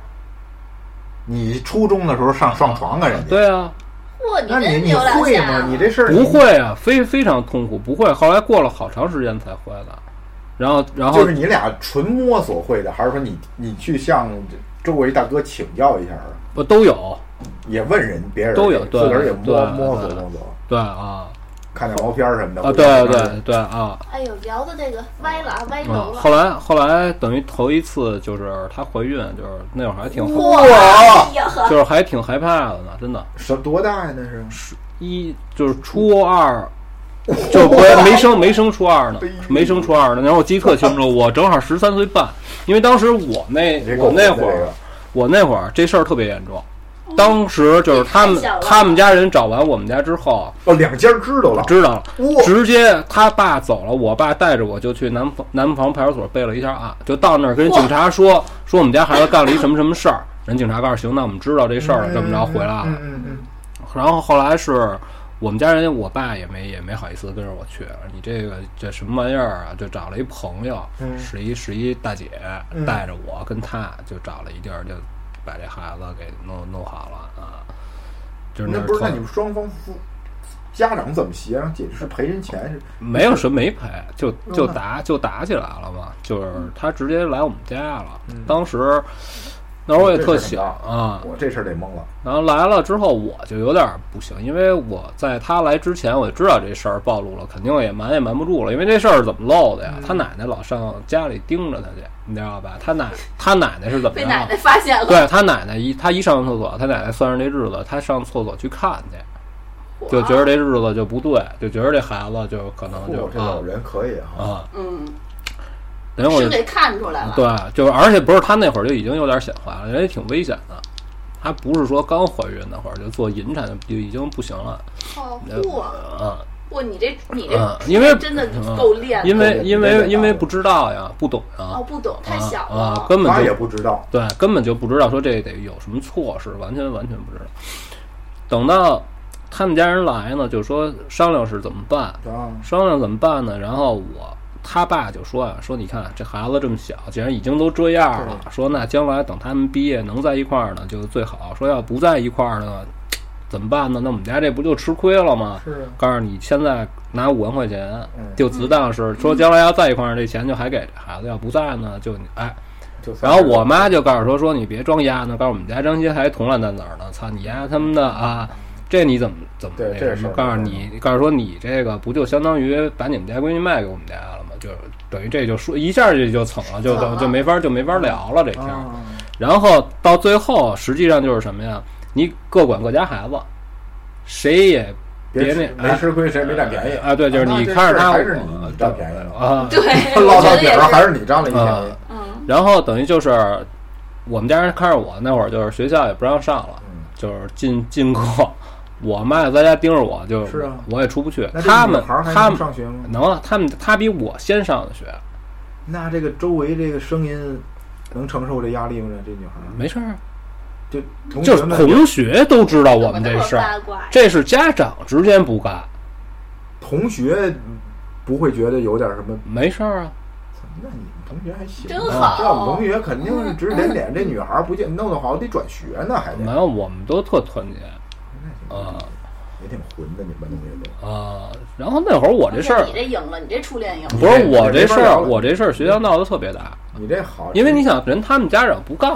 S3: 你初中的时候上上床跟人家？
S1: 对啊。
S2: 嚯，
S3: 那你你会吗？你这事儿
S1: 不会啊，非非常痛苦，不会。后来过了好长时间才会的。然后然后
S3: 就是你俩纯摸索会的，还是说你你去向？周围大哥请教一下啊，
S1: 不都有，
S3: 也问人别人
S1: 都有，
S3: 自个儿也摸摸索摸索，
S1: 对啊，
S3: 看点毛片什么的
S1: 啊，对对对啊。
S2: 哎呦，聊的这个歪了，歪楼了。
S1: 后来后来等于头一次就是她怀孕，就是那会儿还挺
S2: 哇，
S1: 就是还挺害怕的呢，真的。
S3: 是多大呀？那是
S1: 一就是初二，就没没生没生初二呢，没生初二呢。然后我记得特清楚，我正好十三岁半。因为当时我那我那会儿，我那会儿这事儿特别严重。当时就是他们他们家人找完我们家之后，
S3: 哦，两家知道了，
S1: 知道了，直接他爸走了，我爸带着我就去南方南方派出所备了一下案，就到那儿跟警察说说我们家孩子干了一什么什么事儿。人警察告诉行，那我们知道这事儿了，这么着回来了。
S3: 嗯嗯嗯。
S1: 然后后来是我们家人，我爸也没也没好意思跟着我去。你这个这什么玩意儿啊？就找了一朋友，是一是一大姐，带着我跟他就找了一地儿，就把这孩子给弄弄好了啊。就是
S3: 那不是那你们双方父家长怎么协商？是赔人钱是？
S1: 没有什么没赔，就就打就打起来了嘛。就是他直接来我们家了，当时。那会儿我也特小啊，
S3: 我这事儿得懵了。
S1: 然后来了之后，我就有点不行，因为我在他来之前我就知道这事儿暴露了，肯定也瞒也瞒不住了。因为这事儿怎么漏的呀？他奶奶老上家里盯着他去，你知道吧？他奶他奶奶是怎么？
S2: 被奶奶发现了。
S1: 对他奶奶一他一上厕所，他奶奶算上这日子，他上厕所去看去，就觉得这日子就不对，就觉得这孩子就可能就
S3: 这老人可以
S1: 啊，
S2: 嗯。
S1: 等我
S2: 就给看出来了，
S1: 对，就是而且不是他那会儿就已经有点显怀了，人也挺危险的。他不是说刚怀孕那会儿就做引产就已经不行了。
S2: 好酷
S1: 啊！
S2: 不，你这你这，
S1: 因为
S2: 真的够练。
S1: 因为因为因为不知道呀，不懂呀。
S2: 哦，不懂，太小
S1: 了，啊根本就
S3: 也不知道。
S1: 对，根本就不知道说这得有什么措施，完全完全不知道。等到他们家人来呢，就说商量是怎么办，商量怎么办呢？然后我。他爸就说啊，说你看这孩子这么小，既然已经都这样了，说那将来等他们毕业能在一块儿呢，就最好。说要不在一块儿呢，怎么办呢？那我们家这不就吃亏了吗？
S3: 是。
S1: 告诉你，现在拿五万块钱，就只当是说将来要在一块儿，这钱就还给这孩子；要不在呢，就哎。然后我妈就告诉说说你别装丫呢，告诉我们家张鑫还同烂在哪儿呢？操你丫他们的啊！这你怎么怎么那什么？告诉你，告诉说你这个不就相当于把你们家闺女卖给我们家了？就等于这就说一下就就蹭了，就就就没法就没法聊了这天。然后到最后，实际上就是什么呀？你各管各家孩子，谁也别那
S3: 没吃亏，谁没占便宜
S1: 啊？对，就是你看着他
S3: 还是你占便宜了
S2: 啊？对，
S3: 落到底上还是你占了一便宜。
S2: 嗯。
S1: 然后等于就是我们家人看着我那会儿，就是学校也不让上了，就是进进课。我妈也在家盯着我，就
S3: 是啊，
S1: 我也出不去。他们他们
S3: 上学吗？
S1: 能啊，他们他比我先上的学。
S3: 那这个周围这个声音能承受这压力吗？这女孩
S1: 没事儿，
S3: 就
S1: 就是同学都知道我们这事儿，这是家长之间不干。
S3: 同学不会觉得有点什么？
S1: 没事儿啊。
S3: 那你们同学还行，
S2: 真好。
S3: 这我们同学肯定是指指点点，这女孩不见弄得好得转学呢，还得。
S1: 没有，我们都特团结。
S3: 啊，也挺混的，你们同学
S1: 都啊。然后那会儿我这事儿，
S2: 你这赢了，你这初恋赢了。
S1: 不是我这事儿，我这事儿学校闹得特别大。
S3: 你这好，
S1: 因为你想，人他们家长不干，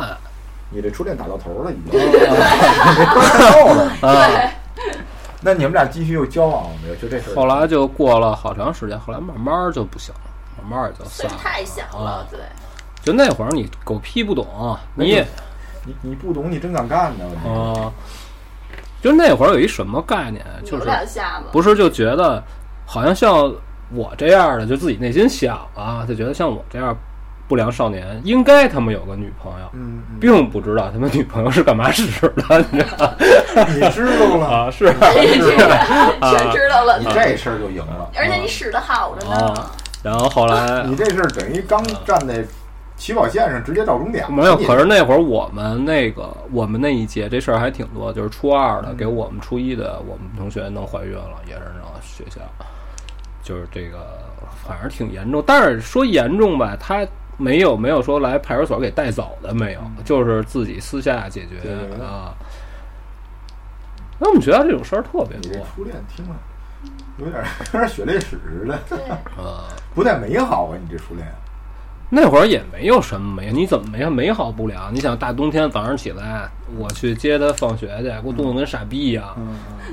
S3: 你这初恋打到头了，已经没够了 啊。那你们俩继续又交往了没有？就这事儿。
S1: 后来就过了好长时间，后来慢慢就不行了，慢慢也就散了。
S2: 太小了，对。
S1: 就那会儿你狗屁不懂，你
S3: 你你不懂，你真敢干呢
S1: 啊！就那会儿有一什么概念，就是不是就觉得好像像我这样的，就自己内心想啊，就觉得像我这样不良少年，应该他们有个女朋友，并不知道他们女朋友是干嘛使的，你知道？
S3: 你知道了
S1: 啊？是，
S2: 全知道了，
S3: 你这事儿就赢了，
S2: 而且你使的好着呢。
S1: 然后后来，
S3: 你这事儿等于刚站那。起跑线上直接到终点
S1: 没有，可是那会儿我们那个我们那一届这事儿还挺多，就是初二的给我们初一的我们同学弄怀孕了，也是那学校，就是这个反正挺严重。但是说严重吧，他没有没有说来派出所给带走的，没有，就是自己私下解决啊。那我们学校这种事儿特别多。
S3: 初恋听了有点 有点血泪史似的，啊，不太美好啊！你这初恋。
S1: 那会儿也没有什么美，你怎么美美好不了？你想大冬天早上起来，我去接他放学去，给我冻得跟傻逼一样。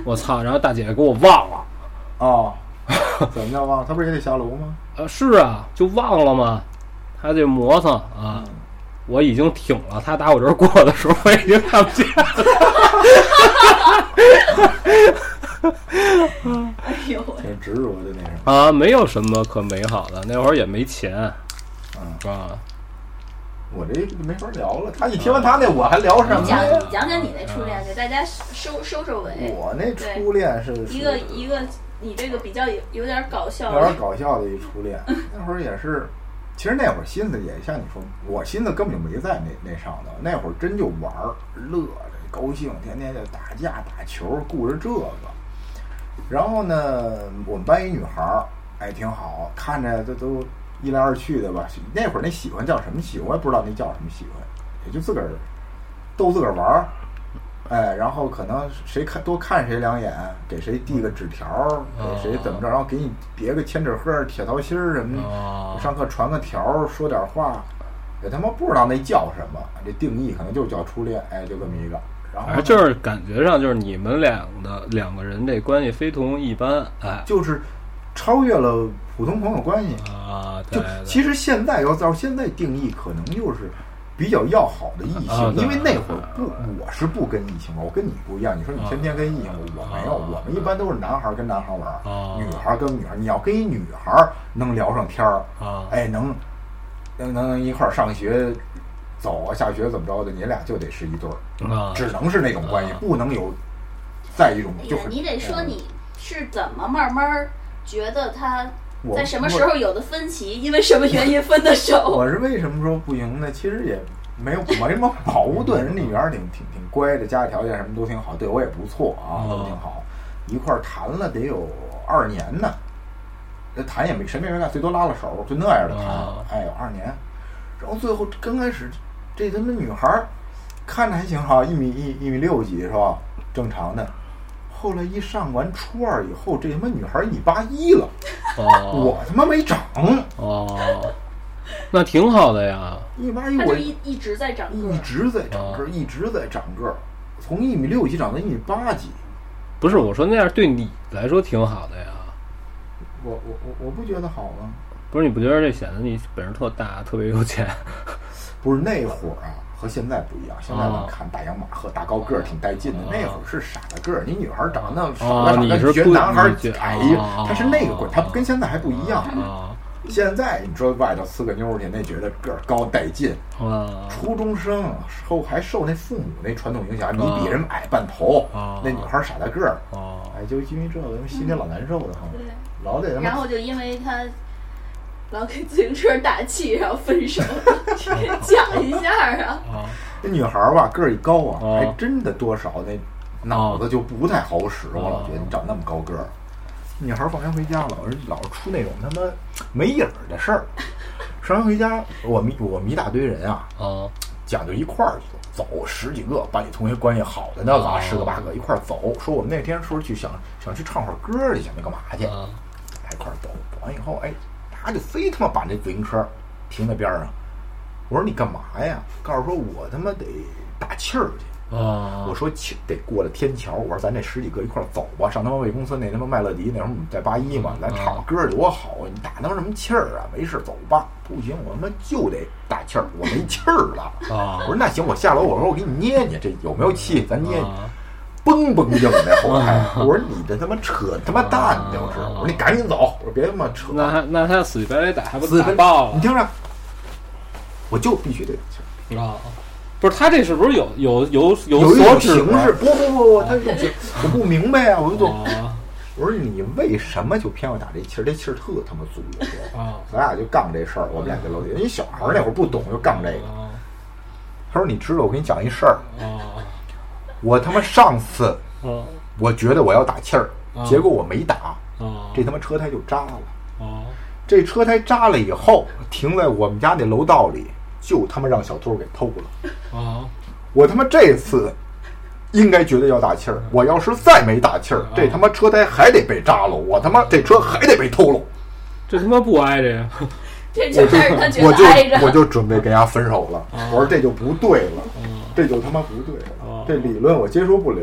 S1: 我操！然后大姐给我忘了。
S3: 哦，怎么叫忘？他不是也得下楼吗？
S1: 啊，是啊，就忘了吗？他这磨蹭啊，我已经挺了。他打我这儿过的时候，我已经看不见。
S2: 哎呦，
S3: 挺执着的那什
S1: 么啊，没有什么可美好的。那会儿也没钱。啊，
S3: 我这没法聊了。他一听完他那，我还聊什么？
S2: 讲讲讲你那初恋，给大家收收收尾。
S3: 我那初恋是
S2: 一个一个，你这个比较有有点搞笑，
S3: 有点搞笑的一初恋。那会儿也是，其实那会儿心思也像你说，我心思根本就没在那那上头。那会儿真就玩儿乐着高兴，天天就打架打球，顾着这个。然后呢，我们班一女孩儿，哎，挺好，看着这都一来二去的吧。那会儿那喜欢叫什么喜欢，我也不知道那叫什么喜欢，也就自个儿逗自个儿玩儿。哎，然后可能谁看多看谁两眼，给谁递个纸条儿，给谁怎么着，然后给你别个千纸鹤、铁桃心儿什么的。上课传个条儿，说点话，也他妈不知道那叫什么，这定义可能就叫初恋。哎，就这么一个。然后
S1: 就是感觉上就是你们两的两个人这关系非同一般，哎，
S3: 就是超越了普通朋友关系
S1: 啊。
S3: 就其实现在要照现在定义，可能就是。比较要好的异性，因为那会儿不，我是不跟异性玩，我跟你不一样。你说你天天跟异性，我没有，我们一般都是男孩跟男孩玩，女孩跟女孩。你要跟一女孩能聊上天儿，哎，能能能一块儿上学，走啊，下学怎么着的，你俩就得是一对儿，只能是那种关系，不能有再一种。就是
S2: 你得说你是怎么慢慢觉得他。在什么时候有的分歧？因为什么原因分的手？
S3: 我是为什么说不行呢？其实也没有没什么矛盾，人女儿挺挺挺乖的，家里条件什么都挺好，对我也不错啊，都挺好。一块儿谈了得有二年呢，那谈也没谁没人干，最多拉拉手，就那样的谈。哎有，二年，然后最后刚开始这他妈女孩看着还行哈，一米一一米六几是吧？正常的。后来一上完初二以后，这他妈女孩一米八一了，我他妈没长。
S1: 哦，那挺好的呀，
S3: 一米八一，我
S2: 一一直在长个。
S3: 一直在长个一直在长个。儿，从一米六几长到一米八几，
S1: 不是我说那样对你来说挺好的呀，
S3: 我我我我不觉得好吗，
S1: 不是你不觉得这显得你本事特大，特别有钱？
S3: 不是那会儿啊。和现在不一样，现在咱看大洋马赫、大高个儿挺带劲的。那会儿是傻大个儿，你女孩长得少了长得学男孩矮，他是那个贵，他跟现在还不一样。现在你说外头呲个妞去，那觉得个儿高带劲。初中生受还受那父母那传统影响，你比人矮半头，那女孩傻大个儿。哎，就因为这个，心里老难受的哈。老得。
S2: 然后就因为他。老给自行车打气，然后分手，讲一下啊！
S3: 那女孩儿吧，个儿一高啊，还真的多少那脑子就不太好使。我老觉得你长那么高个儿，女孩儿放学回家老是老是出那种他妈没影儿的事儿。上学回家，我们我们一大堆人啊，讲究一块儿走，十几个班里同学关系好的那个十个八个一块儿走。说我们那天说去想想去唱会儿歌去，想那干嘛去？啊一块儿走，走完以后，哎。他就非他妈把那自行车停在边上，我说你干嘛呀？告诉说我他妈得打气儿去啊！我说气得过了天桥，我说咱这十几个一块儿走吧，上他妈魏公司那他妈麦乐迪那会儿在八一嘛，咱唱歌多好啊！你打他妈什么气儿啊？没事走吧。不行，我他妈就得打气儿，我没气儿了啊！我说那行，我下楼，我说我给你捏捏，这有没有气？咱捏。嘣嘣硬在后台，我说你这他妈扯他妈蛋就是，我说你赶紧走，我说别他妈扯。
S1: 那那他死乞白赖打还不死爆了？
S3: 你听着，我就必须得
S1: 去啊！不是他这是不是有有有
S3: 有
S1: 所
S3: 指？形式？不不不不，他有我不明白啊！我就我说你为什么就偏要打这气儿？这气儿特他妈足啊！咱俩就杠这事儿，我们俩在楼底下，因为小孩那会儿不懂，就杠这个。他说你知道我给你讲一事儿啊。我他妈上次，我觉得我要打气儿，结果我没打，这他妈车胎就扎了。这车胎扎了以后，停在我们家那楼道里，就他妈让小偷给偷了。我他妈这次应该觉得要打气儿，我要是再没打气儿，这他妈车胎还得被扎了，我他妈这车还得被偷了。
S1: 这他妈不挨着呀！
S2: 这就他
S3: 觉得挨着，我就准备跟人家分手了。我说这就不对了，这就他妈不对了。这理论我接受不了，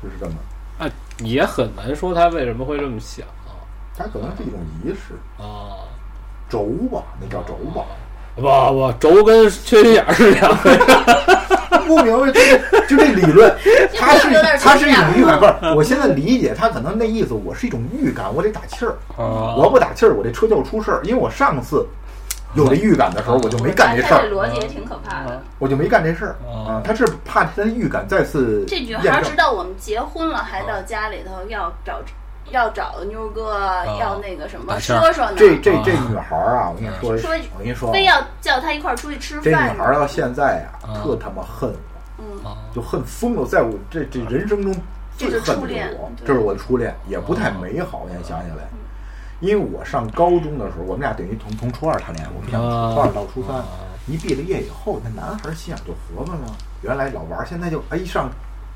S3: 就是这么。
S1: 啊，也很难说他为什么会这么想。
S3: 他可能是一种仪式啊，轴吧，那叫轴吧。
S1: 不不，轴跟缺心眼儿是两回事。
S3: 不明白，就就这理论，它是它是一种预感。不是，我现在理解他可能那意思，我是一种预感，我得打气儿。我不打气儿，我这车就要出事儿。因为我上次。有这预感的时候，我就没干这事儿。
S2: 逻辑也挺可怕的。
S3: 我就没干这事儿啊！他是怕他的预感再次。
S2: 这女孩知道我们结婚了，还到家里头要找要找妞哥，要那个什么说说呢？
S3: 这这这女孩啊，我跟你说，我跟你说，
S2: 非要叫他一块儿出去吃饭。这
S3: 女孩到现在啊，特他妈恨我，嗯，就恨疯了。在我这这人生中最恨的我，这是我的初恋，也不太美好。现在想起来，因为我上高中的时候，我们俩等于从从初二谈恋爱，我们从初二到初三，一毕了业以后，那男孩心眼就活泛了。原来老玩，现在就哎一上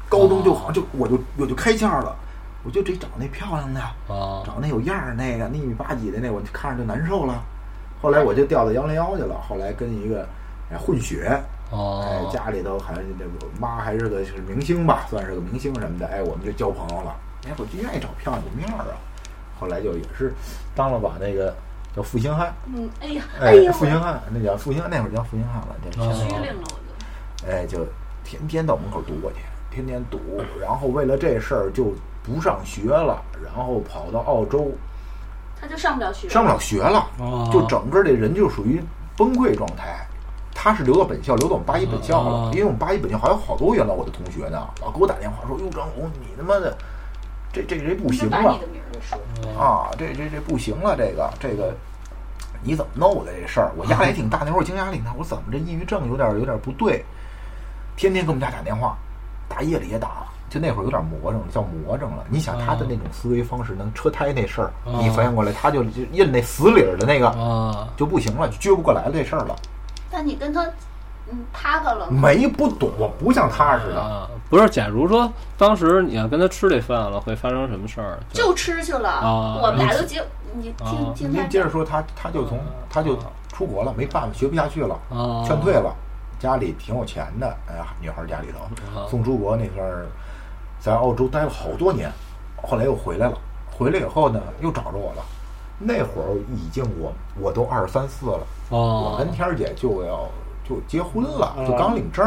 S3: 高中就好像就我就我就开窍了，我就得找那漂亮的，找那有样儿那个，那一米八几的那，我就看着就难受了。后来我就调到幺零幺去了，后来跟一个哎混血。哎，家里头还这个妈还是个是明星吧，算是个明星什么的。哎，我们就交朋友了。哎，我就愿意找漂亮的面儿啊。后来就也是当了把那个叫负心汉。
S2: 嗯，哎呀，哎呀，
S3: 负心汉，那叫负心汉，那会儿叫负心汉了。
S2: 虚灵了，我
S3: 就。哎，就天天到门口堵我去，天天堵。然后为了这事儿就不上学了，然后跑到澳洲。
S2: 他就上不了学。
S3: 上不了学了，就整个这人就属于崩溃状态。他是留到本校，留到我们八一本校了，因为我们八一本校还有好多原来我的同学呢，老给我打电话说：“哟，张红，你他妈的，这这这不行了啊！这这这不行了，这个这个你怎么弄的这事儿？我压力也挺大，那会儿惊压力大。我怎么这抑郁症有点有点不对？天天给我们家打电话，大夜里也打，就那会儿有点魔怔了，叫魔怔了。你想他的那种思维方式，能车胎那事儿，你反应过来，他就就印那死理儿的那个就不行了，就撅不过来了这事儿了。
S2: 那你跟他，嗯，踏实了
S3: 没？不懂，不像他似的。
S1: 不是，假如说当时你要跟他吃这饭了，会发生什么事儿？
S2: 就吃去了。我们俩都结，你听听。
S3: 您接着说，他他就从他就出国了，没办法，学不下去了，劝退了。家里挺有钱的，哎呀，女孩家里头送出国那阵儿，在澳洲待了好多年，后来又回来了。回来以后呢，又找着我了。那会儿已经我我都二十三四了，我跟天儿姐就要就结婚了，就刚领证。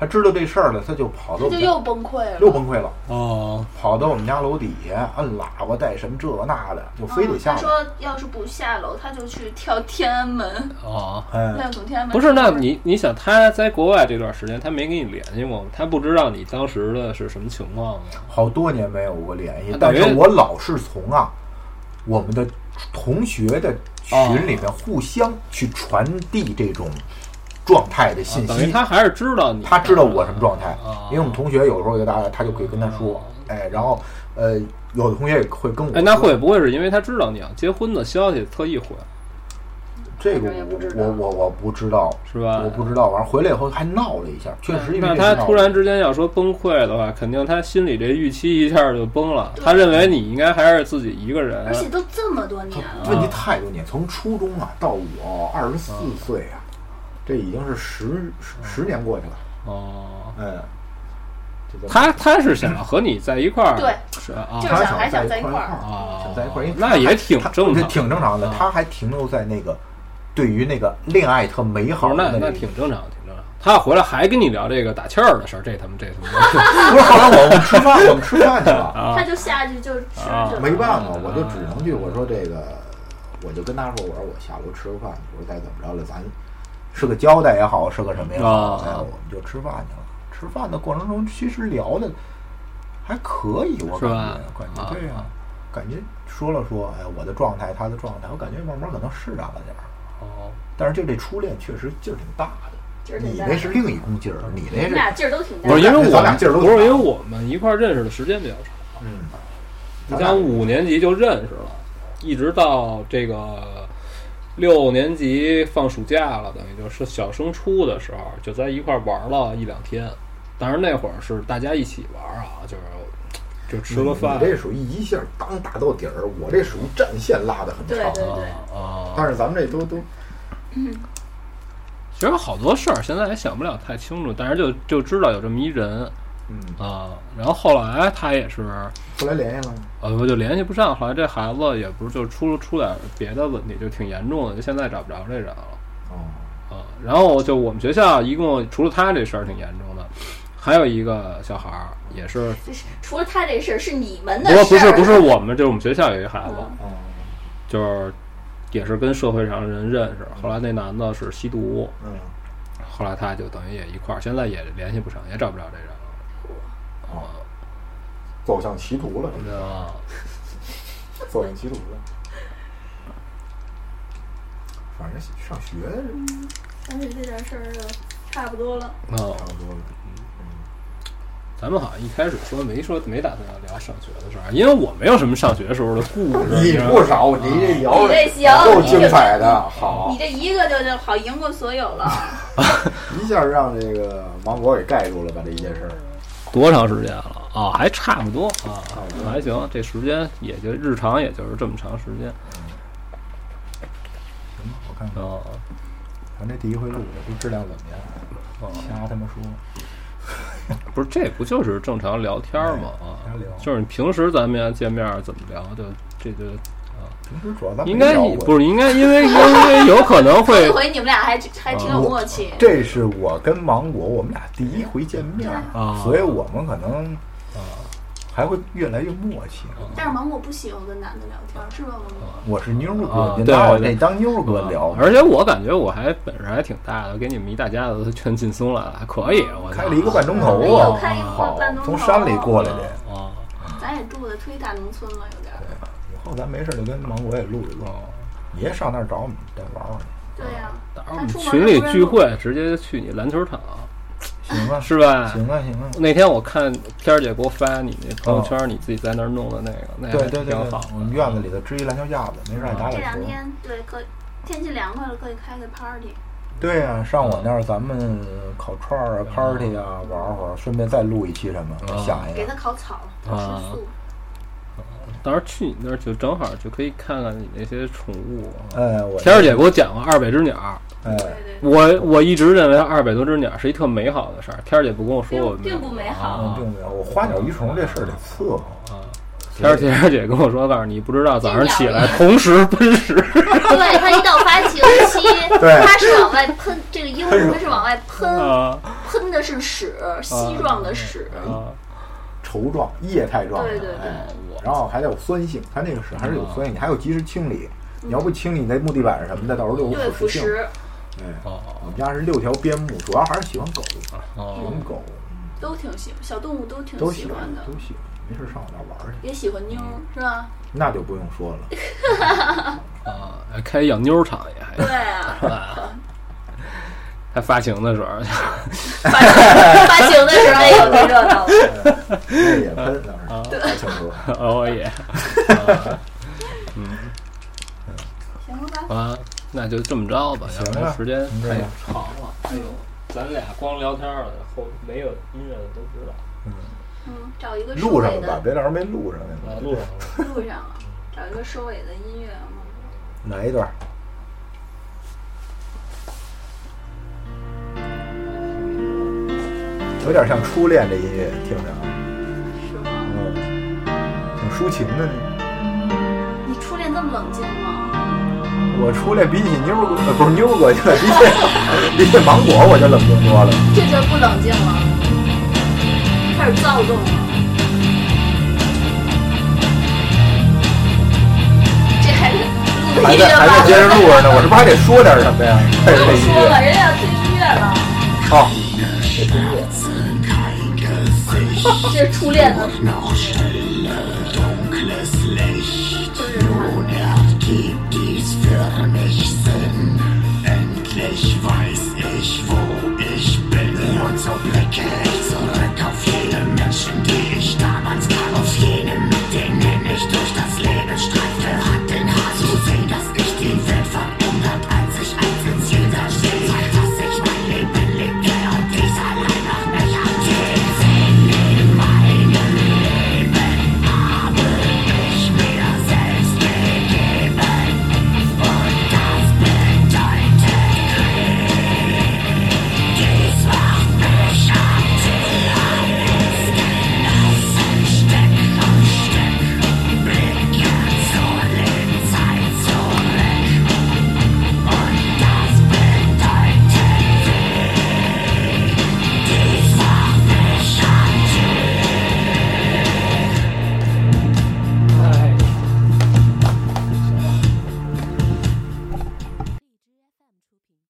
S3: 他知道这事儿了，他就跑到
S2: 就又崩溃了，
S3: 又崩溃了。哦，跑到我们家楼底下摁喇叭带什么这那的，就非得下。
S2: 他说要是不下楼，他就去跳天安门。哦，
S3: 他
S2: 要从天安门。
S1: 不是，那你你想他在国外这段时间，他没跟你联系过吗？他不知道你当时的是什么情况吗？
S3: 好多年没有过联系，但是我老是从啊。我们的同学的群里面互相去传递这种状态的信息，
S1: 他还是知道你，
S3: 他知道我什么状态，因为我们同学有时候给大家，他就可以跟他说，哎，然后呃，有的同学也会跟我，
S1: 哎，那会不会是因为他知道你要结婚的消息，特意回？
S3: 这个我我我不知道
S1: 是吧？
S3: 我不知道，完了回来以后还闹了一下，确实。
S1: 那他突然之间要说崩溃的话，肯定他心里这预期一下就崩了。他认为你应该还是自己一个人，
S2: 而且都这么多年了。
S3: 问题太多年，从初中啊到我二十四岁啊，这已经是十十年过去了。哦，嗯，
S1: 他他是想和你在一块儿，
S2: 对，
S1: 是
S2: 啊，就是想还想在一块儿
S3: 啊，想在一块儿，
S1: 那也挺正
S3: 常，挺正常的。他还停留在那个。对于那个恋爱特美好，
S1: 那那挺正常，挺正常。他要回来还跟你聊这个打气儿的事儿，这他妈这他
S3: 妈 不是。后来我们吃饭，我们吃饭去了，
S2: 他就下去就吃去。
S3: 没办法，我就只能去。我说这个，我就跟他说，我说我下楼吃个饭。我说再怎么着了，咱是个交代也好，是个什么也好，哎，我们就吃饭去了。吃饭的过程中，其实聊的还可以，我感觉，感觉对呀，感觉说了说，哎，我的状态，他的状态，我感觉慢慢可能释然了点儿。哦，但是就这初恋确实劲儿挺大的，你那是另一股劲儿，你那是
S2: 俩劲儿都挺大。
S1: 不是因为我
S3: 俩劲儿都
S1: 不是因为我们一块儿认识的时间比较长。嗯，你像五年级就认识了，一直到这个六年级放暑假了，等于就是小升初的时候，就在一块儿玩了一两天。当然那会儿是大家一起玩啊，就是就吃个饭。
S3: 你这属于一下当打到底儿，我这属于战线拉的很长。
S2: 对对对。
S3: 啊，但是咱们这都都。
S2: 嗯，
S1: 其实好多事儿现在也想不了太清楚，但是就就知道有这么一人，
S3: 嗯。
S1: 啊，然后后来他也是
S3: 后来联系了，呃，
S1: 我就联系不上，后来这孩子也不是就出出点别的问题，就挺严重的，就现在找不着这人了，哦。啊，然后就我们学校一共除了他这事儿挺严重的，还有一个小孩儿也是，
S2: 除了他这事儿是你们的
S1: 事儿，不是不是我们，就是我们学校有一孩子，就是。也是跟社会上的人认识，后来那男的是吸毒，嗯，后来他就等于也一块儿，现在也联系不上，也找不着这人了，
S3: 啊，走向歧途了，
S1: 知道吗？
S3: 走向歧途了，反正上学，
S2: 上学这点事儿就差不多了，差
S3: 不多了，嗯，
S1: 咱们好像一开始说没说没打算要聊上学的事儿，因为我没有什么上学时候的故事。
S3: 你不少，你这聊
S2: 这行
S3: 够精彩的。好，
S2: 你这一个就就好赢过所有了，
S3: 一下让这个芒果给盖住了吧？这一件事儿，
S1: 多长时间了啊？还差不多啊，还行，这时间也就日常，也就是这么长时间。
S3: 行吧，我看看啊，咱这第一回录的，这质量怎么样？瞎他妈说。
S1: 不是，这不就是正常聊天吗？啊，就是你平时咱们要见面怎么聊，就这就应该不是应该，因为因为有可能会。
S2: 这回你们俩还还挺有默契。
S3: 这是我跟芒果，我们俩第一回见面
S1: 啊，
S3: 所以我们可能啊。还会越来越默契。
S2: 但是芒果不喜欢跟男的聊天，是吧？芒果，
S3: 我是妞哥，
S1: 对，
S3: 我得当妞哥聊。
S1: 而且我感觉我还本事还挺大的，给你们一大家子全劲松了，还可以。我
S3: 开了一个半钟头
S2: 啊，好，
S3: 从山里过来的
S1: 啊。
S2: 咱也住的忒大农村了，有点。
S3: 后咱没事就跟芒果也录一录。你也上那儿找我们再玩玩。
S2: 对呀，
S1: 我们群里聚会，直接去你篮球场。
S3: 行啊，
S1: 是吧？
S3: 行啊，行啊。
S1: 那天我看天儿姐给我发你那朋友圈，你自己在那儿弄的那个，那
S3: 对对对，
S1: 挺好。
S3: 我们院子里头支一篮球架子，没事打打球。
S2: 这两天对，可天气凉快了，可以开个 party。
S3: 对呀，上我那儿咱们烤串儿啊，party 啊，玩会儿，顺便再录一期什么，想一个。
S2: 给他烤草，吃素。
S1: 到时候去你那儿就正好就可以看看你那些宠物。
S3: 哎，我
S1: 天儿姐给我讲过二百只鸟。
S3: 哎，
S1: 我我一直认为二百多只鸟是一特美好的事儿。天儿姐不跟我说，我
S2: 并不美好，
S3: 并没有。我花鸟鱼虫这事儿得伺候
S1: 啊。天儿天儿姐跟我说，告诉你不知道，早上起来同时喷屎。
S2: 对，它一到发情期，它是往外喷，这个鹦鹉它是往外喷，喷的是屎，稀状的屎，
S3: 稠状、液态状。
S2: 对对对。
S3: 然后还得有酸性，它那个屎还是有酸性，你还要及时清理。你要不清理你那木地板什么的，到时候就有腐蚀性。哎，我们家是六条边牧，主要还是喜欢狗，喜欢狗，
S2: 都挺喜欢，小动物
S3: 都
S2: 挺
S3: 喜
S2: 欢的，
S3: 都喜欢。没事上我那玩去。
S2: 也喜欢妞是吧？
S3: 那就不用说了。
S1: 啊，开养妞场也还
S2: 对啊。
S1: 还发情的时候，
S2: 发发情的时候也有那热闹
S3: 也喷那是发情
S1: 多，哦也。嗯。行吧啊，那就这么着吧。
S3: 行
S1: 了，时间太长了。哎呦，咱俩光聊天了，后没有音乐的都知道。
S2: 嗯嗯，找一个
S3: 录上了吧？别到时候没录上
S1: 啊，录上了。
S2: 录上了，找一个收尾的音乐吗？
S3: 来一段。有点像初恋这音乐，听着。
S2: 是吗？
S3: 嗯，挺抒情的呢。
S2: 你初恋这么冷静吗？
S3: 我初恋比起妞儿哥，不是妞儿哥，比 起比起芒果，我就冷静多了。
S2: 这就不冷静了，开始躁动了。这还
S3: 还在还在接着录着呢，我这不还得说点什么呀？
S2: 不用说了，人家要听音乐了。
S3: 好，
S2: 这 是初恋的。
S4: für mich Sinn. Endlich weiß ich, wo ich bin und so blicke